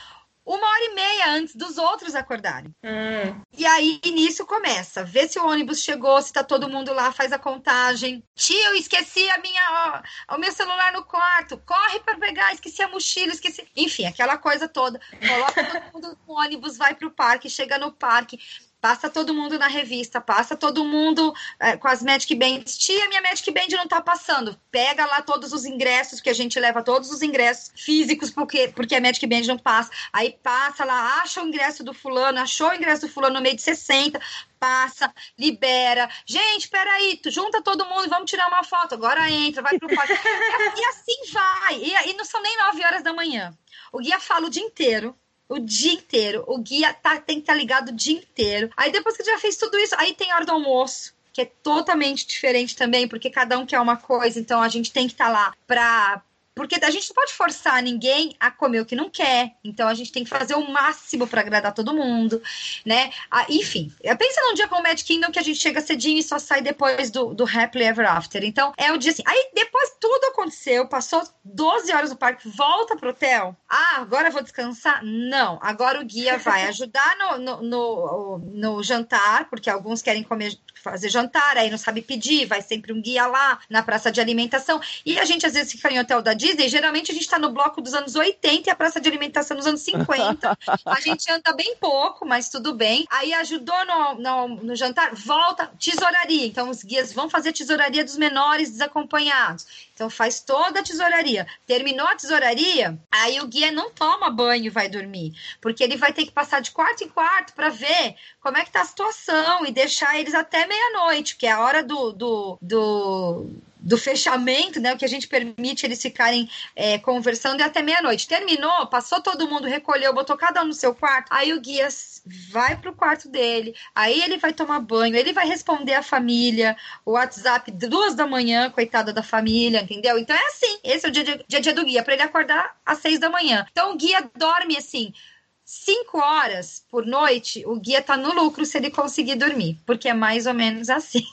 [SPEAKER 1] uma hora e meia antes dos outros acordarem.
[SPEAKER 3] Hum.
[SPEAKER 1] E aí, nisso começa. Vê se o ônibus chegou, se tá todo mundo lá, faz a contagem. Tio, esqueci a minha, ó, o meu celular no quarto. Corre para pegar, esqueci a mochila, esqueci. Enfim, aquela coisa toda. Coloca todo mundo no ônibus, vai pro parque, chega no parque. Passa todo mundo na revista, passa todo mundo é, com as Magic Bands. Tia, minha Magic Band não tá passando. Pega lá todos os ingressos, que a gente leva todos os ingressos físicos, porque, porque a Magic Band não passa. Aí passa lá, acha o ingresso do fulano, achou o ingresso do fulano no meio de 60, passa, libera. Gente, peraí, junta todo mundo, vamos tirar uma foto. Agora entra, vai pro quarto. e assim vai. E, e não são nem 9 horas da manhã. O guia fala o dia inteiro o dia inteiro. O guia tá, tem que estar tá ligado o dia inteiro. Aí depois que já fez tudo isso, aí tem hora do almoço, que é totalmente diferente também, porque cada um quer uma coisa, então a gente tem que estar tá lá pra porque a gente não pode forçar ninguém a comer o que não quer. Então a gente tem que fazer o máximo para agradar todo mundo, né? Ah, enfim, pensa num dia com o Mad Kingdom que a gente chega cedinho e só sai depois do, do Happily Ever After. Então é o dia assim. Aí depois tudo aconteceu, passou 12 horas no parque, volta pro hotel. Ah, agora eu vou descansar? Não. Agora o guia vai ajudar no, no, no, no jantar, porque alguns querem comer fazer jantar, aí não sabe pedir, vai sempre um guia lá na praça de alimentação. E a gente às vezes fica em hotel da Disney, geralmente a gente está no bloco dos anos 80 e a praça de alimentação nos anos 50. a gente anda bem pouco, mas tudo bem. Aí ajudou no, no, no jantar, volta, tesouraria. Então os guias vão fazer tesouraria dos menores desacompanhados. Então faz toda a tesouraria. Terminou a tesouraria, aí o guia não toma banho e vai dormir, porque ele vai ter que passar de quarto em quarto para ver como é que tá a situação e deixar eles até meia-noite, que é a hora do, do, do do fechamento, né? O que a gente permite eles ficarem é, conversando é até meia-noite. Terminou, passou todo mundo, recolheu, botou cada um no seu quarto. Aí o guia vai pro quarto dele, aí ele vai tomar banho, ele vai responder a família, o WhatsApp duas da manhã, coitada da família, entendeu? Então é assim, esse é o dia, dia, dia, do guia, para ele acordar às seis da manhã. Então o guia dorme assim. Cinco horas por noite, o guia tá no lucro se ele conseguir dormir, porque é mais ou menos assim.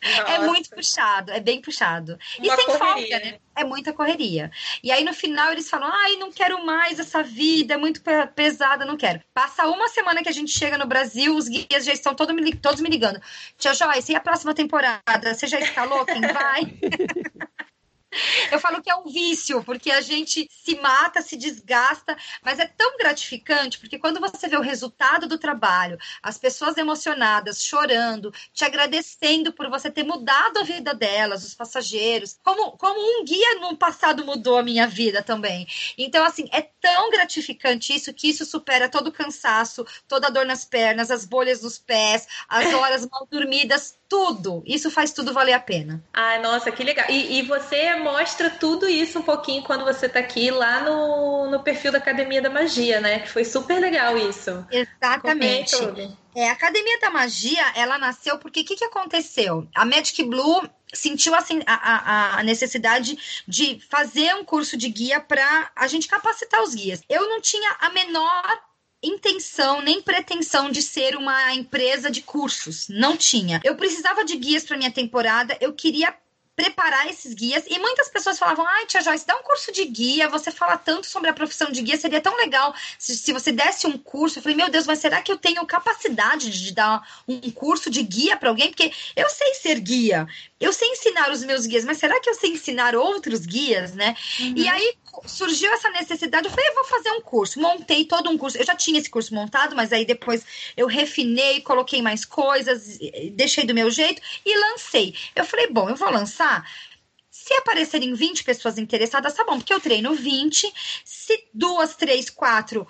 [SPEAKER 1] Nossa. É muito puxado, é bem puxado. Uma e sem correria. folga, né? É muita correria. E aí no final eles falam: ai, não quero mais essa vida, é muito pesada, não quero. Passa uma semana que a gente chega no Brasil, os guias já estão todo me, todos me ligando. Tia Joyce, e a próxima temporada? Você já escalou quem vai? Eu falo que é um vício, porque a gente se mata, se desgasta, mas é tão gratificante, porque quando você vê o resultado do trabalho, as pessoas emocionadas, chorando, te agradecendo por você ter mudado a vida delas, os passageiros, como, como um guia no passado mudou a minha vida também. Então, assim, é tão gratificante isso que isso supera todo o cansaço, toda a dor nas pernas, as bolhas nos pés, as horas mal dormidas, tudo. Isso faz tudo valer a pena.
[SPEAKER 5] Ai, nossa, que legal. E, e você mostra tudo isso um pouquinho quando você tá aqui lá no, no perfil da Academia da Magia, né? Que foi super legal isso.
[SPEAKER 1] Exatamente. É, a Academia da Magia, ela nasceu porque o que, que aconteceu? A Magic Blue sentiu assim a, a, a, necessidade de fazer um curso de guia para a gente capacitar os guias. Eu não tinha a menor intenção nem pretensão de ser uma empresa de cursos. Não tinha. Eu precisava de guias para minha temporada, eu queria preparar esses guias. E muitas pessoas falavam: ai, tia Joyce, dá um curso de guia. Você fala tanto sobre a profissão de guia, seria tão legal se, se você desse um curso. Eu falei: meu Deus, mas será que eu tenho capacidade de dar um curso de guia para alguém? Porque eu sei ser guia, eu sei ensinar os meus guias, mas será que eu sei ensinar outros guias, né? Uhum. E aí surgiu essa necessidade, eu falei, eu vou fazer um curso. Montei todo um curso. Eu já tinha esse curso montado, mas aí depois eu refinei, coloquei mais coisas, deixei do meu jeito e lancei. Eu falei, bom, eu vou lançar. Se aparecerem 20 pessoas interessadas, tá bom, porque eu treino 20. Se duas, três, quatro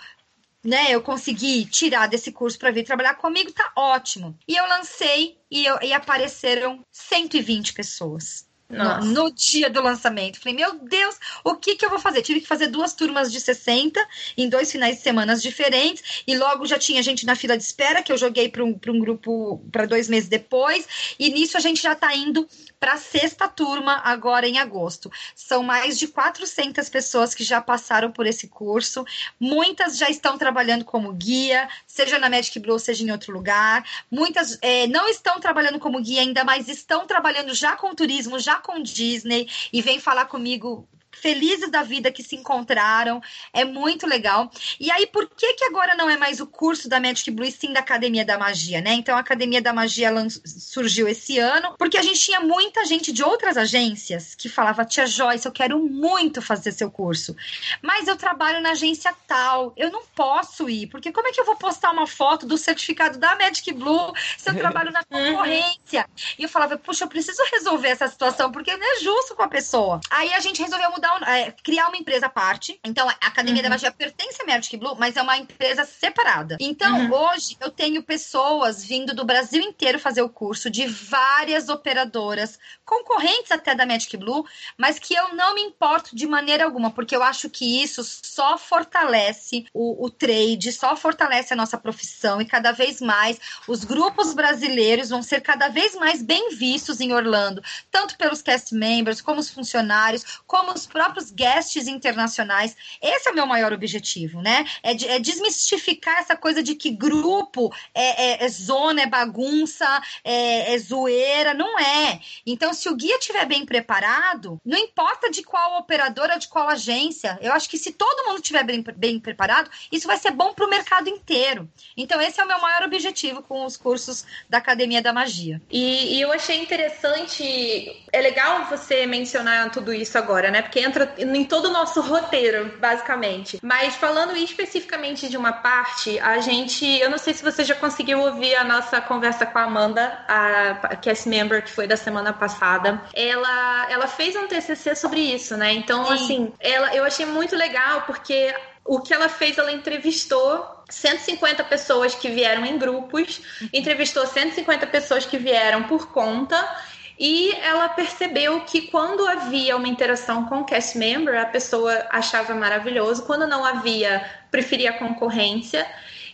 [SPEAKER 1] né, eu consegui tirar desse curso para vir trabalhar comigo, tá ótimo. E eu lancei e, eu, e apareceram 120 pessoas. No, no, dia do lançamento. Falei, meu Deus, o que, que eu vou fazer? Tive que fazer duas turmas de 60 em dois finais de semana diferentes, e logo já tinha gente na fila de espera, que eu joguei para um, um grupo para dois meses depois, e nisso a gente já está indo para a sexta turma agora em agosto. São mais de 400 pessoas que já passaram por esse curso, muitas já estão trabalhando como guia, seja na Magic Blue, seja em outro lugar, muitas é, não estão trabalhando como guia ainda, mas estão trabalhando já com turismo, já com Disney e vem falar comigo felizes da vida que se encontraram. É muito legal. E aí, por que que agora não é mais o curso da Magic Blue e sim da Academia da Magia, né? Então, a Academia da Magia surgiu esse ano, porque a gente tinha muita gente de outras agências que falava, tia Joyce, eu quero muito fazer seu curso, mas eu trabalho na agência tal, eu não posso ir, porque como é que eu vou postar uma foto do certificado da Magic Blue se eu trabalho na uhum. concorrência? E eu falava, puxa, eu preciso resolver essa situação, porque não é justo com a pessoa. Aí a gente resolveu mudar, é, criar uma empresa à parte. Então, a Academia uhum. da Magia pertence à Magic Blue, mas é uma empresa separada. Então, uhum. hoje, eu tenho pessoas vindo do Brasil inteiro fazer o curso, de várias operadoras, concorrentes até da Magic Blue, mas que eu não me importo de maneira alguma, porque eu acho que isso só fortalece o, o trade, só fortalece a nossa profissão e cada vez mais os grupos brasileiros vão ser cada vez mais bem vistos em Orlando, tanto pelos cast members, como os funcionários, como os próprios guests internacionais. Esse é o meu maior objetivo, né? É, de, é desmistificar essa coisa de que grupo é, é, é zona, é bagunça, é, é zoeira. Não é. Então, se o guia estiver bem preparado, não importa de qual operadora, de qual agência, eu acho que se todo mundo estiver bem, bem preparado, isso vai ser bom para o mercado inteiro. Então, esse é o meu maior objetivo com os cursos da Academia da Magia.
[SPEAKER 3] E, e eu achei interessante, é legal você mencionar tudo isso agora, né? Porque entra em todo o nosso roteiro, basicamente. Mas falando especificamente de uma parte, a gente, eu não sei se você já conseguiu ouvir a nossa conversa com a Amanda, a cast member que foi da semana passada. Ela, ela fez um TCC sobre isso, né? Então, Sim. assim, ela, eu achei muito legal porque o que ela fez, ela entrevistou 150 pessoas que vieram em grupos, uhum. entrevistou 150 pessoas que vieram por conta e ela percebeu que quando havia uma interação com o cast member, a pessoa achava maravilhoso, quando não havia, preferia a concorrência.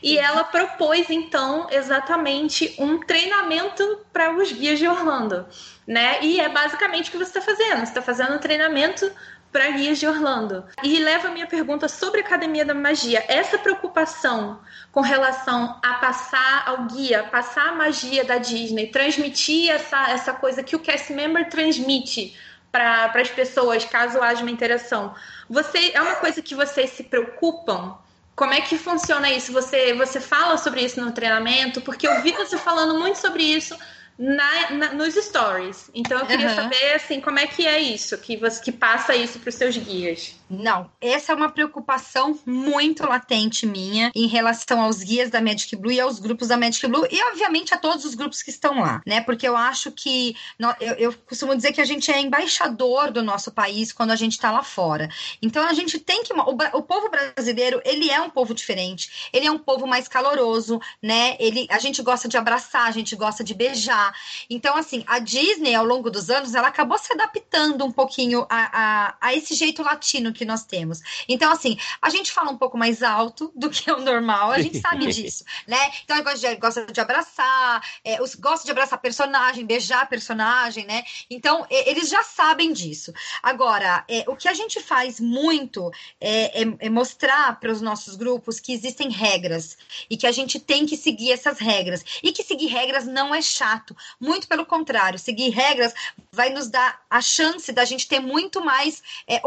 [SPEAKER 3] E ela propôs então exatamente um treinamento para os guias de Orlando, né? E é basicamente o que você está fazendo. Você está fazendo um treinamento para guias de Orlando. E leva a minha pergunta sobre a Academia da Magia. Essa preocupação com relação a passar ao guia, passar a magia da Disney, transmitir essa, essa coisa que o cast member transmite para as pessoas, caso haja uma interação. Você é uma coisa que vocês se preocupam? Como é que funciona isso? Você, você fala sobre isso no treinamento? Porque eu vi você falando muito sobre isso na, na, nos stories. Então eu queria uhum. saber assim como é que é isso, que você que passa isso para os seus guias.
[SPEAKER 1] Não, essa é uma preocupação muito latente minha em relação aos guias da Magic Blue e aos grupos da Magic Blue e obviamente a todos os grupos que estão lá, né? Porque eu acho que eu, eu costumo dizer que a gente é embaixador do nosso país quando a gente está lá fora. Então a gente tem que o, o povo brasileiro ele é um povo diferente, ele é um povo mais caloroso, né? Ele a gente gosta de abraçar, a gente gosta de beijar então, assim, a Disney, ao longo dos anos, ela acabou se adaptando um pouquinho a, a, a esse jeito latino que nós temos. Então, assim, a gente fala um pouco mais alto do que o normal, a gente sabe disso, né? Então, gosta de, gosta de abraçar, é, os, gosta de abraçar personagem, beijar personagem, né? Então, é, eles já sabem disso. Agora, é, o que a gente faz muito é, é, é mostrar para os nossos grupos que existem regras e que a gente tem que seguir essas regras. E que seguir regras não é chato. Muito pelo contrário, seguir regras vai nos dar a chance da gente ter muito mais é,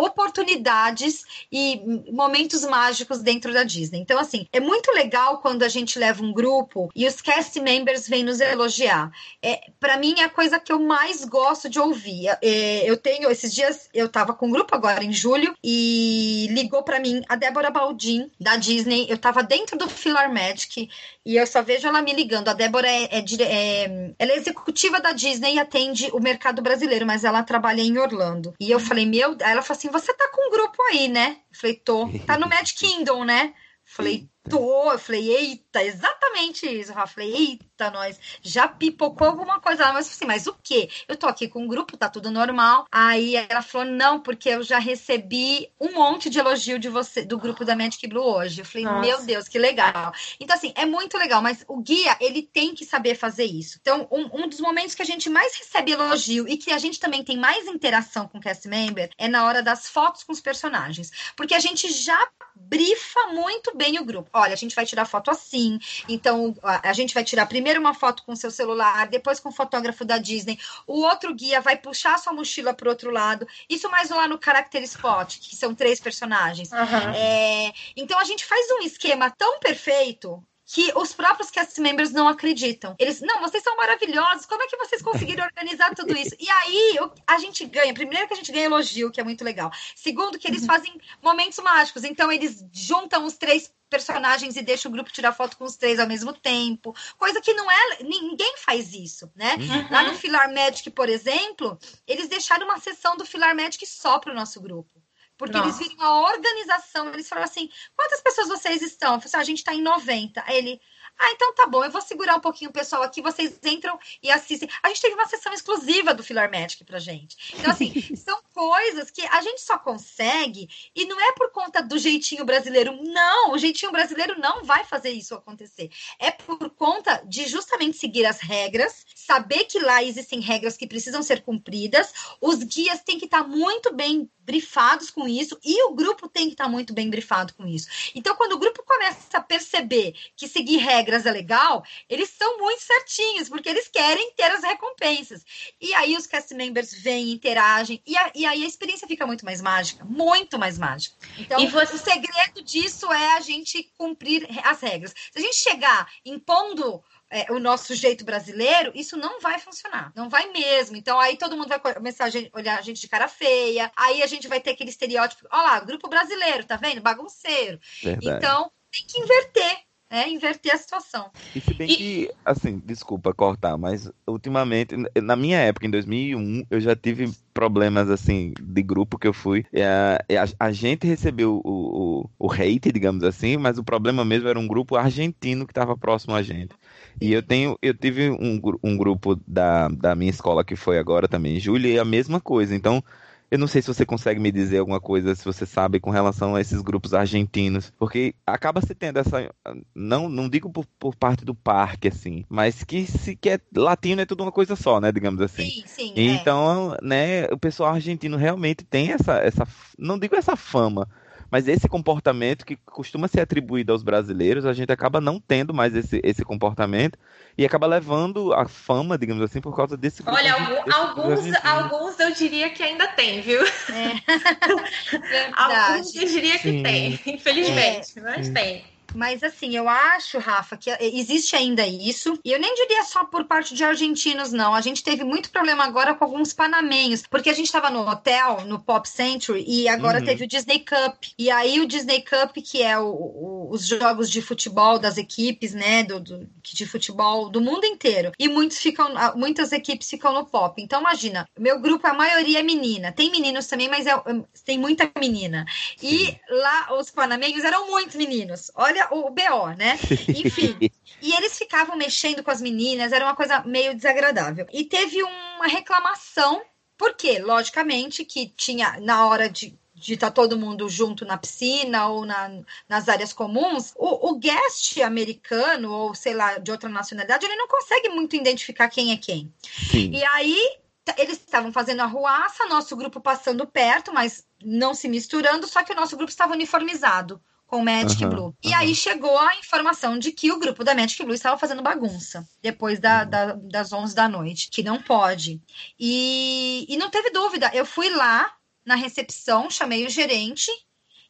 [SPEAKER 1] e momentos mágicos dentro da Disney. Então, assim, é muito legal quando a gente leva um grupo e os cast members vêm nos elogiar. É, para mim, é a coisa que eu mais gosto de ouvir. É, eu tenho, esses dias, eu tava com um grupo agora em julho e ligou para mim a Débora Baldin, da Disney. Eu tava dentro do Filar Magic e eu só vejo ela me ligando. A Débora é, é, é, ela é executiva da Disney e atende o mercado brasileiro, mas ela trabalha em Orlando. E eu falei, meu, ela falou assim: você tá com um grupo aí, né? Eu falei, tô. Tá no Mad Kingdom, né? Falei, tô. Eu falei, eita, exatamente isso. Eu falei, eita, nós já pipocou alguma coisa lá, mas assim, mas o quê? Eu tô aqui com um grupo, tá tudo normal. Aí ela falou, não, porque eu já recebi um monte de elogio de você, do grupo da Magic Blue hoje. Eu falei, Nossa. meu Deus, que legal. Então, assim, é muito legal, mas o guia, ele tem que saber fazer isso. Então, um, um dos momentos que a gente mais recebe elogio e que a gente também tem mais interação com o cast member é na hora das fotos com os personagens. Porque a gente já brifa muito bem o grupo olha, a gente vai tirar foto assim, então a, a gente vai tirar primeiro uma foto com seu celular, depois com o fotógrafo da Disney, o outro guia vai puxar sua mochila pro outro lado, isso mais lá no Character Spot, que são três personagens.
[SPEAKER 5] Aham.
[SPEAKER 1] É, então a gente faz um esquema tão perfeito que os próprios cast members não acreditam. Eles, não, vocês são maravilhosos, como é que vocês conseguiram organizar tudo isso? E aí a gente ganha, primeiro que a gente ganha elogio, que é muito legal. Segundo que eles fazem momentos mágicos, então eles juntam os três personagens e deixam o grupo tirar foto com os três ao mesmo tempo, coisa que não é, ninguém faz isso, né?
[SPEAKER 5] Uhum.
[SPEAKER 1] Lá no Filar Magic, por exemplo, eles deixaram uma sessão do Filar Magic só para o nosso grupo. Porque eles
[SPEAKER 5] Nossa.
[SPEAKER 1] viram a organização, eles falaram assim: quantas pessoas vocês estão? Eu falei assim, "Ah, a gente está em 90. Aí ele, ah, então tá bom, eu vou segurar um pouquinho o pessoal aqui, vocês entram e assistem. A gente teve uma sessão exclusiva do Filar Magic pra gente. Então, assim, são coisas que a gente só consegue, e não é por conta do jeitinho brasileiro. Não, o jeitinho brasileiro não vai fazer isso acontecer. É por conta de justamente seguir as regras, saber que lá existem regras que precisam ser cumpridas, os guias têm que estar muito bem brifados com isso e o grupo tem que estar muito bem brifado com isso. Então, quando o grupo começa a perceber que seguir regras é legal, eles são muito certinhos, porque eles querem ter as recompensas. E aí os cast members vêm, interagem, e, a- e aí a experiência fica muito mais mágica, muito mais mágica. Então,
[SPEAKER 5] E você-
[SPEAKER 1] o segredo disso é a gente cumprir as regras. Se a gente chegar impondo é, o nosso jeito brasileiro, isso não vai funcionar. Não vai mesmo. Então, aí todo mundo vai começar a gente- olhar a gente de cara feia. Aí a gente vai ter aquele estereótipo. Olha lá, grupo brasileiro, tá vendo? Bagunceiro.
[SPEAKER 2] Verdade.
[SPEAKER 1] Então, tem que inverter. Né? inverter a situação.
[SPEAKER 2] E se bem
[SPEAKER 5] E-
[SPEAKER 2] que, assim, desculpa cortar, mas ultimamente, na minha época, em 2001, eu já tive problemas, assim, de grupo que eu fui. A, a, a gente recebeu o, o, o hate, digamos assim, mas o problema mesmo era um grupo argentino que estava próximo a gente. E eu tenho, eu tive um, um grupo da, da minha escola que foi agora também, em julho, e a mesma coisa. Então, eu não sei se você consegue me dizer alguma coisa, se você sabe, com relação a esses grupos argentinos, porque acaba se tendo essa, não, não digo por, por parte do parque, assim, mas que se que é latino é tudo uma coisa só, né, digamos assim.
[SPEAKER 1] Sim, sim. é.
[SPEAKER 2] Então, né, o pessoal argentino realmente tem essa, essa, não digo essa fama, mas esse comportamento que costuma ser atribuído aos brasileiros, a gente acaba não tendo mais esse, esse comportamento e acaba levando a fama, digamos assim, por causa desse
[SPEAKER 5] Olha, algum- alguns,
[SPEAKER 2] argentino.
[SPEAKER 5] alguns eu diria que ainda tem, viu? Alguns
[SPEAKER 1] Verdade.
[SPEAKER 5] eu diria que
[SPEAKER 2] Sim.
[SPEAKER 5] tem, infelizmente, mas
[SPEAKER 2] Sim.
[SPEAKER 5] tem.
[SPEAKER 1] Mas assim, eu acho, Rafa, que existe ainda isso. E eu nem diria só por parte de argentinos, não. A gente teve muito problema agora com alguns panamenhos, porque a gente estava no hotel, no Pop Century, e agora
[SPEAKER 2] Uhum.
[SPEAKER 1] teve o Disney Cup. E aí o Disney Cup, que é o- o- os jogos de futebol das equipes, né, do, do- de futebol do mundo inteiro. E muitos ficam, ah, muitas equipes ficam no Pop. Então imagina, meu grupo a maioria é menina. Tem meninos também, mas é- tem muita menina. E lá os panamenhos eram muitos meninos. Olha o BO, né? Enfim. E eles ficavam mexendo com as meninas, era uma coisa meio desagradável. E teve uma reclamação, porque, logicamente, que tinha na hora de de estar todo mundo junto na piscina ou na, nas áreas comuns, o, o guest americano, ou sei lá, de outra nacionalidade, ele não consegue muito identificar quem é quem.
[SPEAKER 2] Sim.
[SPEAKER 1] E aí eles estavam fazendo a ruaça, nosso grupo passando perto, mas não se misturando, só que o nosso grupo estava uniformizado com o Magic
[SPEAKER 2] Aham,
[SPEAKER 1] Blue. E
[SPEAKER 2] aham.
[SPEAKER 1] aí chegou a informação de que o grupo da Magic Blue estava fazendo bagunça depois da, da- das 11 da noite, que não pode. E, e não teve dúvida, eu fui lá na recepção, chamei o gerente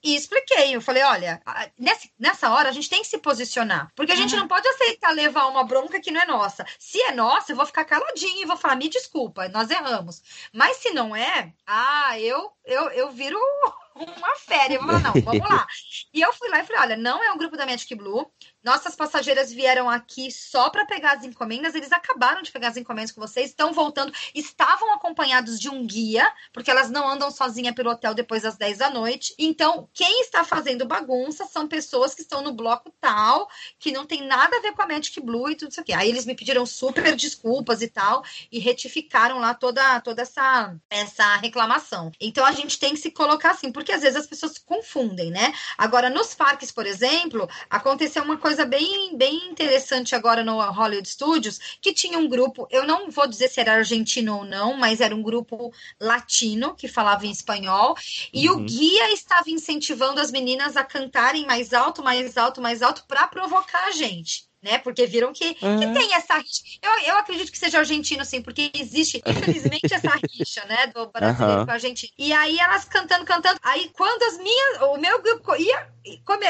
[SPEAKER 1] e expliquei. Eu falei: olha, nessa, nessa hora a gente tem que se posicionar, porque a gente
[SPEAKER 5] Uhum.
[SPEAKER 1] não pode aceitar levar uma bronca que não é nossa. Se é nossa, eu vou ficar caladinha e vou falar: me desculpa, nós erramos. Mas se não é, ah, eu, eu, eu viro uma férias. Eu vou falar: não, vamos lá. E eu fui lá e falei: olha, não é um grupo da Magic Blue. Nossas passageiras vieram aqui só para pegar as encomendas. Eles acabaram de pegar as encomendas com vocês, estão voltando, estavam acompanhados de um guia, porque elas não andam sozinhas pelo hotel depois das 10 da noite. Então, quem está fazendo bagunça são pessoas que estão no bloco tal, que não tem nada a ver com a Magic Blue e tudo isso aqui. Aí eles me pediram super desculpas e tal, e retificaram lá toda, toda essa, essa reclamação. Então a gente tem que se colocar assim, porque às vezes as pessoas confundem, né? Agora, nos parques, por exemplo, aconteceu uma coisa bem, bem interessante agora no Hollywood Studios, que tinha um grupo, eu não vou dizer se era argentino ou não, mas era um grupo latino que falava em espanhol, e uhum. o guia estava incentivando as meninas a cantarem mais alto, mais alto, mais alto, para provocar a gente né? Porque viram que, uhum. que tem essa rixa. Eu, eu acredito que seja argentino, sim, porque existe, infelizmente, essa rixa, né? Do brasileiro uhum. com a argentino. E aí elas cantando, cantando. Aí quando as minhas. O meu grupo ia.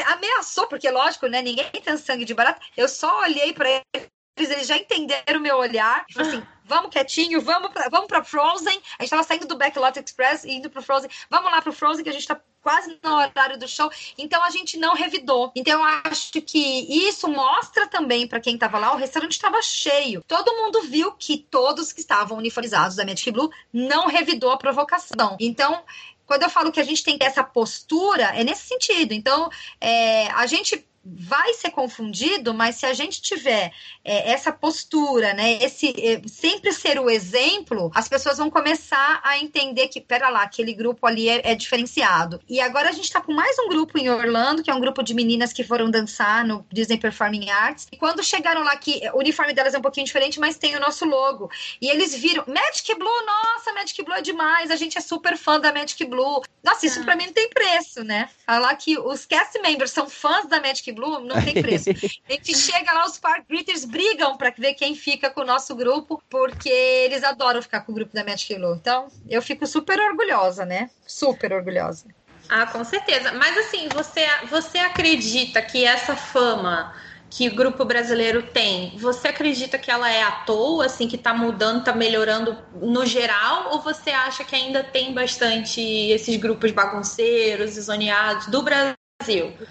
[SPEAKER 1] Ameaçou, porque lógico, né? Ninguém tem sangue de barato. Eu só olhei para eles, eles já entenderam o meu olhar. Assim, vamos quietinho, vamos pra, vamos pra Frozen. A gente tava saindo do Backlot Express e indo pro Frozen. Vamos lá pro Frozen, que a gente tá quase no horário do show. Então a gente não revidou. Então eu acho que isso mostra também para quem tava lá, o restaurante estava cheio. Todo mundo viu que todos que estavam uniformizados da Magic Blue não revidou a provocação. Então, quando eu falo que a gente tem que ter essa postura, é nesse sentido. Então, é, a gente vai ser confundido, mas se a gente tiver é, essa postura, né, esse é, sempre ser o exemplo, as pessoas vão começar a entender que, pera lá, aquele grupo ali é, é diferenciado. E agora a gente está com mais um grupo em Orlando, que é um grupo de meninas que foram dançar no Disney Performing Arts. E quando chegaram lá, que o uniforme delas é um pouquinho diferente, mas tem o nosso logo. E eles viram, Magic Blue, nossa, Magic Blue é demais, a gente é super fã da Magic Blue. Nossa, isso ah. para mim não tem preço, né? Falar que os cast members são fãs da Magic Blue não tem preço. A gente chega lá, os Park Greeters brigam para ver quem fica com o nosso grupo, porque eles adoram ficar com o grupo da Magic Blue. Então, eu fico super orgulhosa, né? Super orgulhosa.
[SPEAKER 5] Ah, com certeza. Mas assim, você, você acredita que essa fama que o grupo brasileiro tem, você acredita que ela é à toa, assim, que está mudando, está melhorando no geral, ou você acha que ainda tem bastante esses grupos bagunceiros, zoneados do Brasil?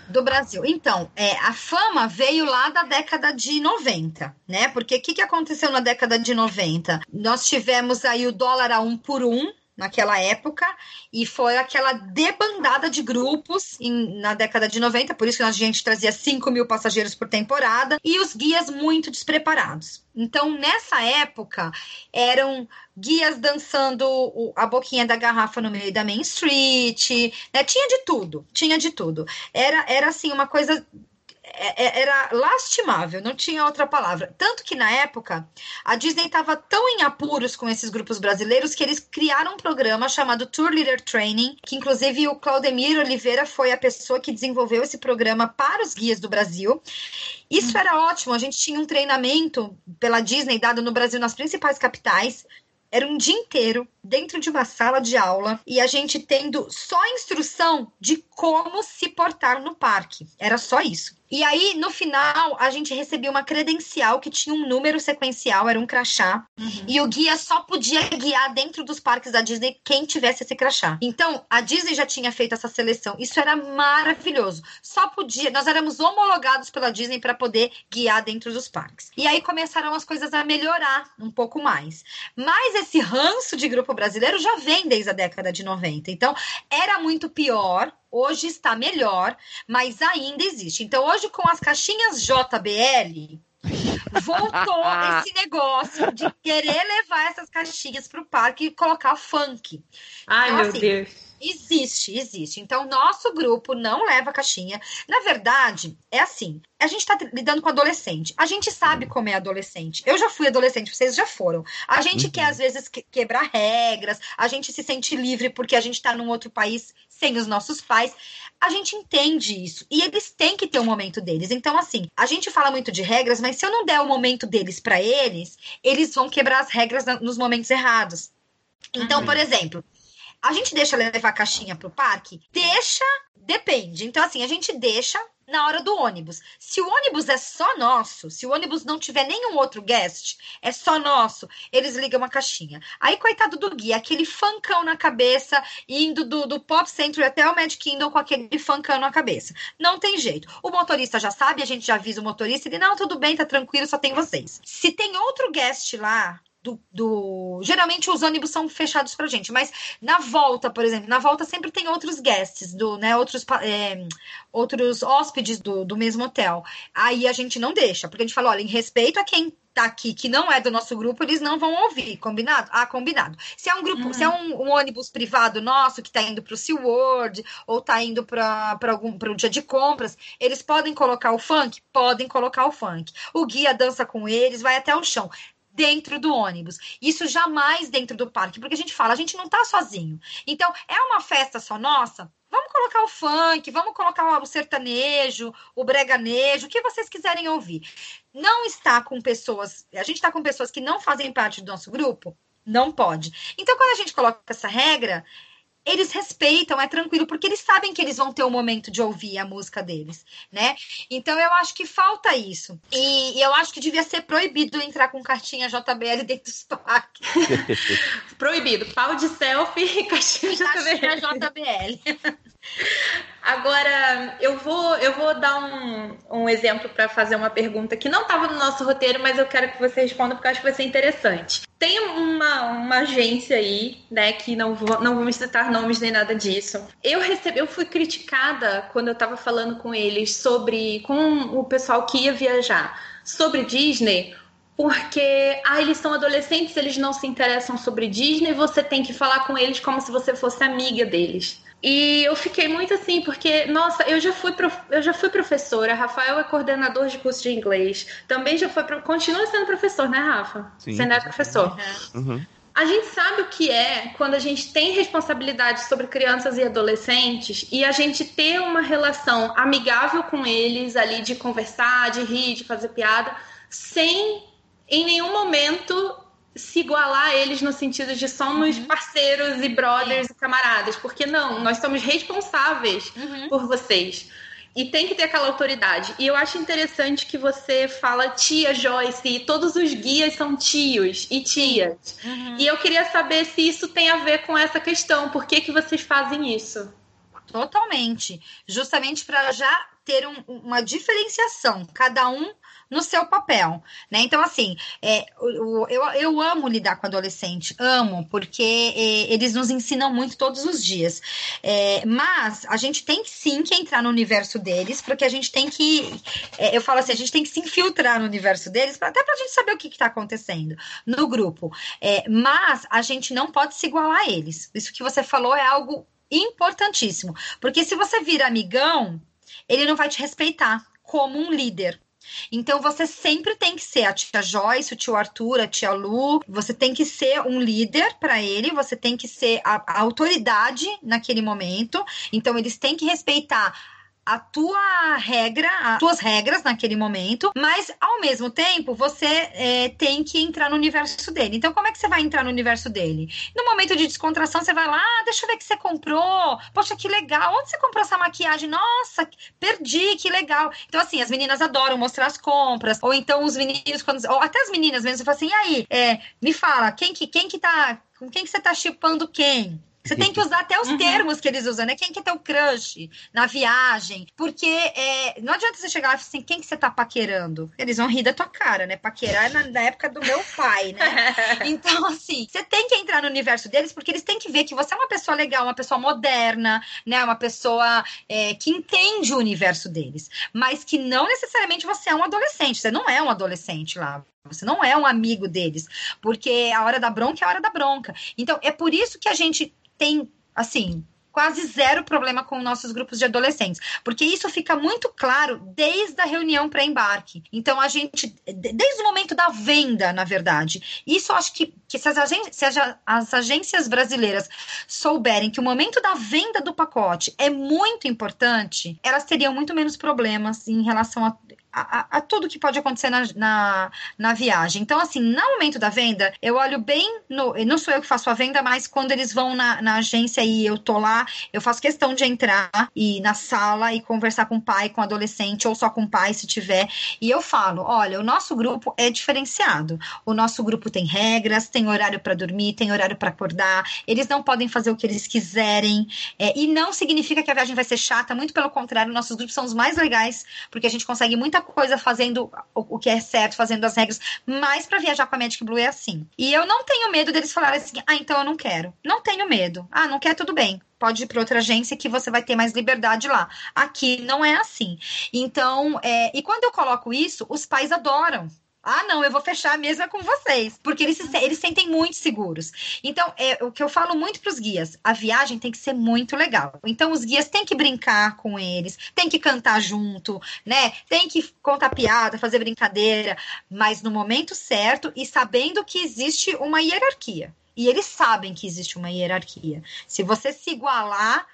[SPEAKER 1] Do Brasil. Então, é, a fama veio lá da década de 90, né? Porque o que, que aconteceu na década de 90? Nós tivemos aí o dólar a um por um, naquela época, e foi aquela debandada de grupos em, na década de 90, por isso que a gente trazia 5 mil passageiros por temporada, e os guias muito despreparados. Então, nessa época, eram guias dançando a boquinha da garrafa no meio da Main Street, né? Tinha de tudo, tinha de tudo. Era, era assim, uma coisa é, é, era lastimável, não tinha outra palavra. Tanto que na época a Disney estava tão em apuros com esses grupos brasileiros que eles criaram um programa chamado Tour Leader Training, que inclusive o Claudemir Oliveira foi a pessoa que desenvolveu esse programa para os guias do Brasil. Isso hum. era ótimo, a gente tinha um treinamento pela Disney dado no Brasil nas principais capitais. Era um dia inteiro dentro de uma sala de aula e a gente tendo só instrução de como se portar no parque. Era só isso. E aí, no final, a gente recebia uma credencial que tinha um número sequencial, era um crachá. Uhum. E o guia só podia guiar dentro dos parques da Disney quem tivesse esse crachá. Então, a Disney já tinha feito essa seleção. Isso era maravilhoso. Só podia, nós éramos homologados pela Disney para poder guiar dentro dos parques. E aí começaram as coisas a melhorar um pouco mais. Mas esse ranço de grupo brasileiro já vem desde a década de 90. Então, era muito pior Hoje está melhor, mas ainda existe. Então, hoje, com as caixinhas JBL, voltou esse negócio de querer levar essas caixinhas para o parque e colocar funk.
[SPEAKER 5] Ai, então, meu assim, Deus
[SPEAKER 1] Existe, existe. Então, nosso grupo não leva caixinha. Na verdade, é assim: a gente está lidando com adolescente. A gente sabe como é adolescente. Eu já fui adolescente, vocês já foram. A gente uhum. quer, às vezes, quebrar regras, a gente se sente livre porque a gente está num outro país sem os nossos pais. A gente entende isso. E eles têm que ter o momento deles. Então, assim, a gente fala muito de regras, mas se eu não der o momento deles para eles, eles vão quebrar as regras nos momentos errados. Então, uhum. por exemplo, a gente deixa levar a caixinha pro parque? Deixa, depende. Então, assim, a gente deixa na hora do ônibus. Se o ônibus é só nosso, se o ônibus não tiver nenhum outro guest, é só nosso, eles ligam uma caixinha. Aí, coitado do guia, aquele funkão na cabeça, indo do, do Pop Century até o Magic Kingdom com aquele funkão na cabeça. Não tem jeito. O motorista já sabe, a gente já avisa o motorista, ele, não, tudo bem, tá tranquilo, só tem vocês. Se tem outro guest lá, do, do, Geralmente os ônibus são fechados pra gente, mas na volta, por exemplo, na volta sempre tem outros guests, do, né, outros, é, outros hóspedes do, do mesmo hotel. Aí a gente não deixa, porque a gente fala, olha, em respeito a quem tá aqui que não é do nosso grupo, eles não vão ouvir, combinado? Ah, combinado. Se é um grupo, uhum. se é um, um, ônibus privado nosso que tá indo pro SeaWorld ou tá indo para algum um dia de compras, eles podem colocar o funk? Podem colocar o funk. O guia dança com eles, vai até o chão dentro do ônibus. Isso jamais dentro do parque, porque a gente fala, a gente não tá sozinho. Então, é uma festa só nossa? Vamos colocar o funk, vamos colocar o sertanejo, o breganejo, o que vocês quiserem ouvir. Não está com pessoas, a gente está com pessoas que não fazem parte do nosso grupo? Não pode. Então, quando a gente coloca essa regra, eles respeitam, é tranquilo, porque eles sabem que eles vão ter o um momento de ouvir a música deles, né? Então eu acho que falta isso. E, e eu acho que devia ser proibido entrar com cartinha JBL dentro dos parques.
[SPEAKER 3] proibido. Pau de selfie e cartinha,
[SPEAKER 1] cartinha JBL.
[SPEAKER 3] Agora, eu vou, eu vou dar um, um exemplo para fazer uma pergunta que não estava no nosso roteiro, mas eu quero que você responda porque eu acho que vai ser interessante. Tem uma, uma agência aí, né, que não, vou, não vamos citar nomes nem nada disso. Eu recebi, eu fui criticada quando eu estava falando com eles sobre, com o pessoal que ia viajar, sobre Disney, porque ah, eles são adolescentes, eles não se interessam sobre Disney, você tem que falar com eles como se você fosse amiga deles. E eu fiquei muito assim, porque, nossa, eu já fui, prof... eu já fui professora, Rafael é coordenador de curso de inglês, também já foi, pro... continua sendo professor, né, Rafa? Sim. Você é professor. Uhum. A gente sabe o que é quando a gente tem responsabilidade sobre crianças e adolescentes e a gente ter uma relação amigável com eles ali de conversar, de rir, de fazer piada, sem em nenhum momento se igualar a eles no sentido de somos uhum. parceiros e brothers é. e camaradas, porque não, nós somos responsáveis uhum. por vocês. E tem que ter aquela autoridade. E eu acho interessante que você fala tia Joyce, e todos os guias são tios e tias. Uhum. E eu queria saber se isso tem a ver com essa questão. Por que, que vocês fazem isso?
[SPEAKER 1] Totalmente. Justamente para já ter um, uma diferenciação. Cada um no seu papel, né? Então, assim, é, eu, eu amo lidar com adolescente, amo, porque é, eles nos ensinam muito todos os dias. É, mas a gente tem sim que entrar no universo deles, porque a gente tem que, é, eu falo assim, a gente tem que se infiltrar no universo deles, até pra gente saber o que, está acontecendo no grupo. É, mas a gente não pode se igualar a eles. Isso que você falou é algo importantíssimo, porque se você vira amigão, ele não vai te respeitar como um líder. Então você sempre tem que ser a tia Joyce, o tio Arthur, a tia Lu. Você tem que ser um líder para ele, você tem que ser a, a autoridade naquele momento. Então eles têm que respeitar a tua regra, as tuas regras naquele momento, mas ao mesmo tempo você é, tem que entrar no universo dele. Então, como é que você vai entrar no universo dele? No momento de descontração, você vai lá, ah, deixa eu ver o que você comprou. Poxa, que legal. Onde você comprou essa maquiagem? Nossa, perdi, que legal. Então, assim, as meninas adoram mostrar as compras. Ou então os meninos, quando, ou até as meninas mesmo, você fala assim, e aí, é, me fala, quem que, quem que tá. Com quem que você tá chipando quem? Você tem que usar até os uhum. termos que eles usam, né? Quem que é teu crush na viagem? Porque é, não adianta você chegar lá e falar assim, quem que você tá paquerando? Eles vão rir da tua cara, né? Paquerar é na, na época do meu pai, né? então, assim, você tem que entrar no universo deles porque eles têm que ver que você é uma pessoa legal, uma pessoa moderna, né? Uma pessoa é, que entende o universo deles. Mas que não necessariamente você é um adolescente. Você não é um adolescente lá. Você não é um amigo deles, porque a hora da bronca é a hora da bronca. Então, é por isso que a gente tem, assim, quase zero problema com nossos grupos de adolescentes, porque isso fica muito claro desde a reunião pré-embarque. Então, a gente, desde o momento da venda, na verdade, isso acho que, que se, as agências, as agências brasileiras souberem que o momento da venda do pacote é muito importante, elas teriam muito menos problemas em relação a a, a, tudo que pode acontecer na, na, na, viagem. Então, assim, no momento da venda, eu olho bem no. Não sou eu que faço a venda, mas quando eles vão na, na agência e eu tô lá, eu faço questão de entrar e na sala e conversar com o pai, com o adolescente, ou só com o pai, se tiver. E eu falo: olha, o nosso grupo é diferenciado. O nosso grupo tem regras, tem horário para dormir, tem horário para acordar, eles não podem fazer o que eles quiserem. É, e não significa que a viagem vai ser chata, muito pelo contrário, nossos grupos são os mais legais, porque a gente consegue muita coisa fazendo o, que é certo, fazendo as regras, mas para viajar com a Magic Blue é assim. E eu não tenho medo deles falarem assim: ah, então eu não quero. Não tenho medo. Ah, não quer, tudo bem pode ir para outra agência que você vai ter mais liberdade lá. Aqui não é assim. Então, é, e quando eu coloco isso, os pais adoram Ah, não, eu vou fechar a mesa com vocês. Porque eles se, eles sentem muito seguros. Então, é o que eu falo muito para os guias: a viagem tem que ser muito legal. Então, os guias têm que brincar com eles, tem que cantar junto, né? Tem que contar piada, fazer brincadeira, mas no momento certo e sabendo que existe uma hierarquia. E eles sabem que existe uma hierarquia. Se você se igualar,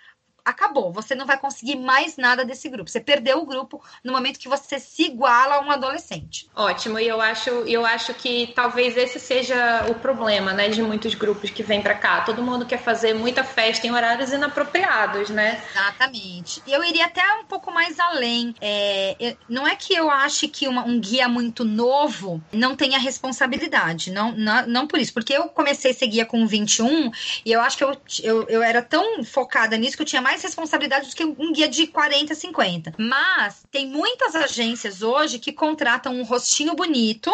[SPEAKER 1] acabou. Você não vai conseguir mais nada desse grupo. Você perdeu o grupo no momento que você se iguala a um adolescente.
[SPEAKER 5] Ótimo. E eu acho, eu acho que talvez esse seja o problema, né, de muitos grupos que vêm para cá. Todo mundo quer fazer muita festa em horários inapropriados, né?
[SPEAKER 1] Exatamente. Eu iria até um pouco mais além. É, não é que eu ache que uma, um guia muito novo não tenha responsabilidade. Não, não, não por isso. Porque eu comecei a ser guia com 21 e eu acho que eu, eu, eu era tão focada nisso que eu tinha mais mais responsabilidade do que um guia de 40, 50. Mas tem muitas agências hoje que contratam um rostinho bonito,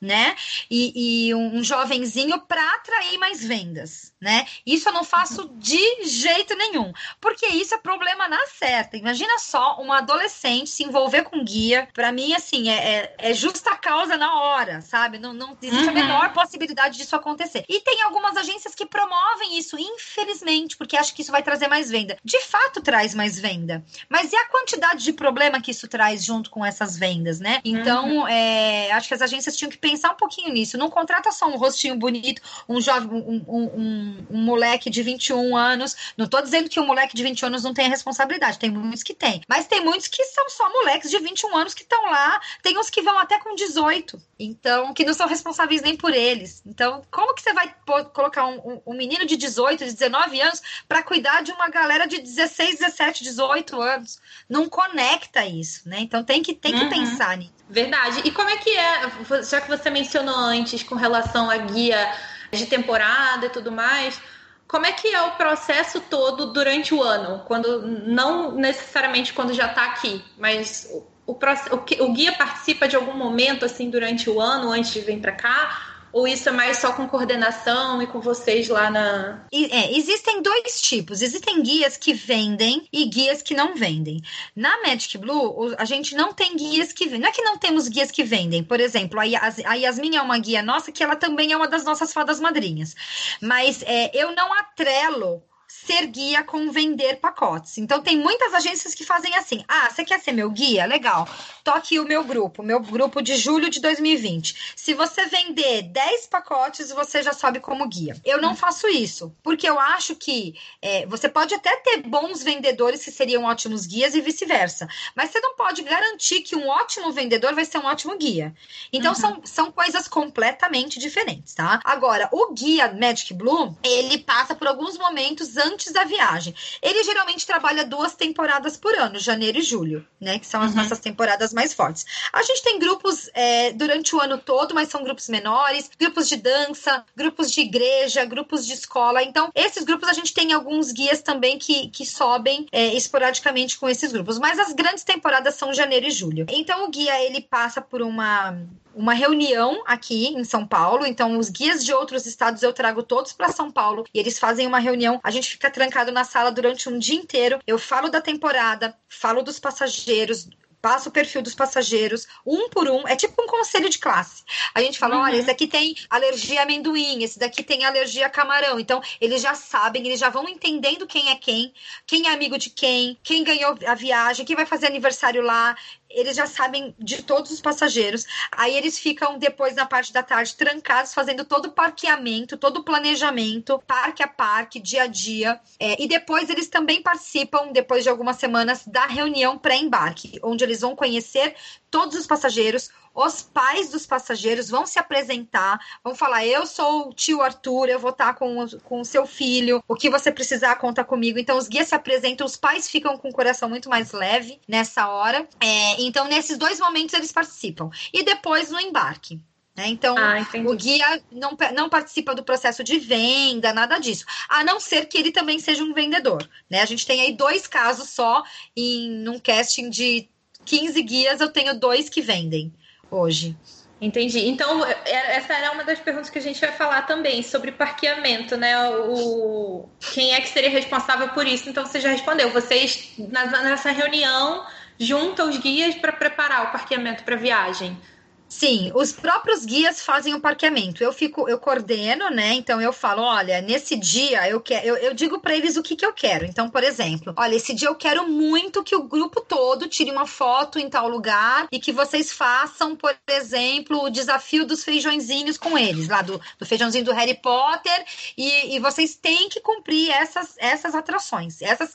[SPEAKER 1] né? E, e um, um jovenzinho para atrair mais vendas né? Isso eu não faço de jeito nenhum, porque isso é problema na certa. Imagina só uma adolescente se envolver com guia. Para mim, assim, é, é, é, justa causa na hora, sabe? Não, não existe uhum. a menor possibilidade disso acontecer. E tem algumas agências que promovem isso, infelizmente, porque acham que isso vai trazer mais venda. De fato, traz mais venda. Mas e a quantidade de problema que isso traz junto com essas vendas, né? Então, uhum. é, acho que as agências tinham que pensar um pouquinho nisso. Não contrata só um rostinho bonito, um jovem, um, um, um um, moleque de 21 anos. Não tô dizendo que um moleque de 21 anos não tem responsabilidade, tem muitos que tem. Mas tem muitos que são só moleques de 21 anos que estão lá. Tem uns que vão até com 18. Então, que não são responsáveis nem por eles. Então, como que você vai colocar um, um, um menino de 18, de 19 anos para cuidar de uma galera de 16, 17, 18 anos? Não conecta isso, né? Então tem que, tem que uhum. pensar nisso.
[SPEAKER 5] Verdade. E como é que é, já que você mencionou antes com relação à guia de temporada e tudo mais. Como é que é o processo todo durante o ano? Quando não necessariamente quando já está aqui, mas o, o, o, guia participa de algum momento assim durante o ano antes de vir para cá? Ou isso é mais só com coordenação e com vocês lá na.
[SPEAKER 1] É, existem dois tipos. Existem guias que vendem e guias que não vendem. Na Magic Blue, a gente não tem guias que vendem. Não é que não temos guias que vendem. Por exemplo, a Yasmin é uma guia nossa que ela também é uma das nossas fadas madrinhas. Mas é, eu não atrelo ser guia com vender pacotes. Então, tem muitas agências que fazem assim: ah, você quer ser meu guia? Legal. Toque o meu grupo, meu grupo de julho de 2020. Se você vender 10 pacotes, você já sobe como guia. Eu não faço isso, porque eu acho que é, você pode até ter bons vendedores que seriam ótimos guias e vice-versa, mas você não pode garantir que um ótimo vendedor vai ser um ótimo guia. Então, uhum. são, são coisas completamente diferentes, tá? Agora, o guia Magic Blue, ele passa por alguns momentos antes da viagem. Ele geralmente trabalha duas temporadas por ano, janeiro e julho, né? Que são as uhum. nossas temporadas mais fortes. A gente tem grupos é, durante o ano todo, mas são grupos menores, grupos de dança, grupos de igreja, grupos de escola. Então, esses grupos a gente tem alguns guias também que, que sobem é, esporadicamente com esses grupos. Mas as grandes temporadas são janeiro e julho. Então, o guia ele passa por uma uma reunião aqui em São Paulo. Então, os guias de outros estados eu trago todos para São Paulo e eles fazem uma reunião. A gente fica trancado na sala durante um dia inteiro. Eu falo da temporada, falo dos passageiros, passa o perfil dos passageiros, um por um, é tipo um conselho de classe. A gente fala, uhum. olha, esse aqui tem alergia a amendoim, esse daqui tem alergia a camarão. Então, eles já sabem, eles já vão entendendo quem é quem, quem é amigo de quem, quem ganhou a viagem, quem vai fazer aniversário lá eles já sabem de todos os passageiros. Aí eles ficam depois na parte da tarde trancados, fazendo todo o parqueamento, todo o planejamento, parque a parque, dia a dia. É, e depois eles também participam, depois de algumas semanas, da reunião pré-embarque, onde eles vão conhecer todos os passageiros, os pais dos passageiros vão se apresentar, vão falar: Eu sou o tio Arthur, eu vou estar com o, com o seu filho, o que você precisar, conta comigo. Então, os guias se apresentam, os pais ficam com o coração muito mais leve nessa hora. É, então, nesses dois momentos, eles participam. E depois no embarque. Né? Então, ah, o guia não, não participa do processo de venda, nada disso. A não ser que ele também seja um vendedor. Né? A gente tem aí dois casos só em um casting de 15 guias, eu tenho dois que vendem hoje.
[SPEAKER 5] Entendi. Então, é, essa era uma das perguntas que a gente vai falar também, sobre parqueamento, né? O, quem é que seria responsável por isso? Então, você já respondeu. Vocês, nessa reunião, juntam os guias para preparar o parqueamento para viagem.
[SPEAKER 1] Sim, os próprios guias fazem o parqueamento. Eu fico, eu coordeno, né? Então eu falo, olha, nesse dia eu quero, eu, eu digo para eles o que, que eu quero. Então, por exemplo, olha, esse dia eu quero muito que o grupo todo tire uma foto em tal lugar e que vocês façam, por exemplo, o desafio dos feijõezinhos com eles, lá do, do feijãozinho do Harry Potter, e, e vocês têm que cumprir essas, essas atrações, essas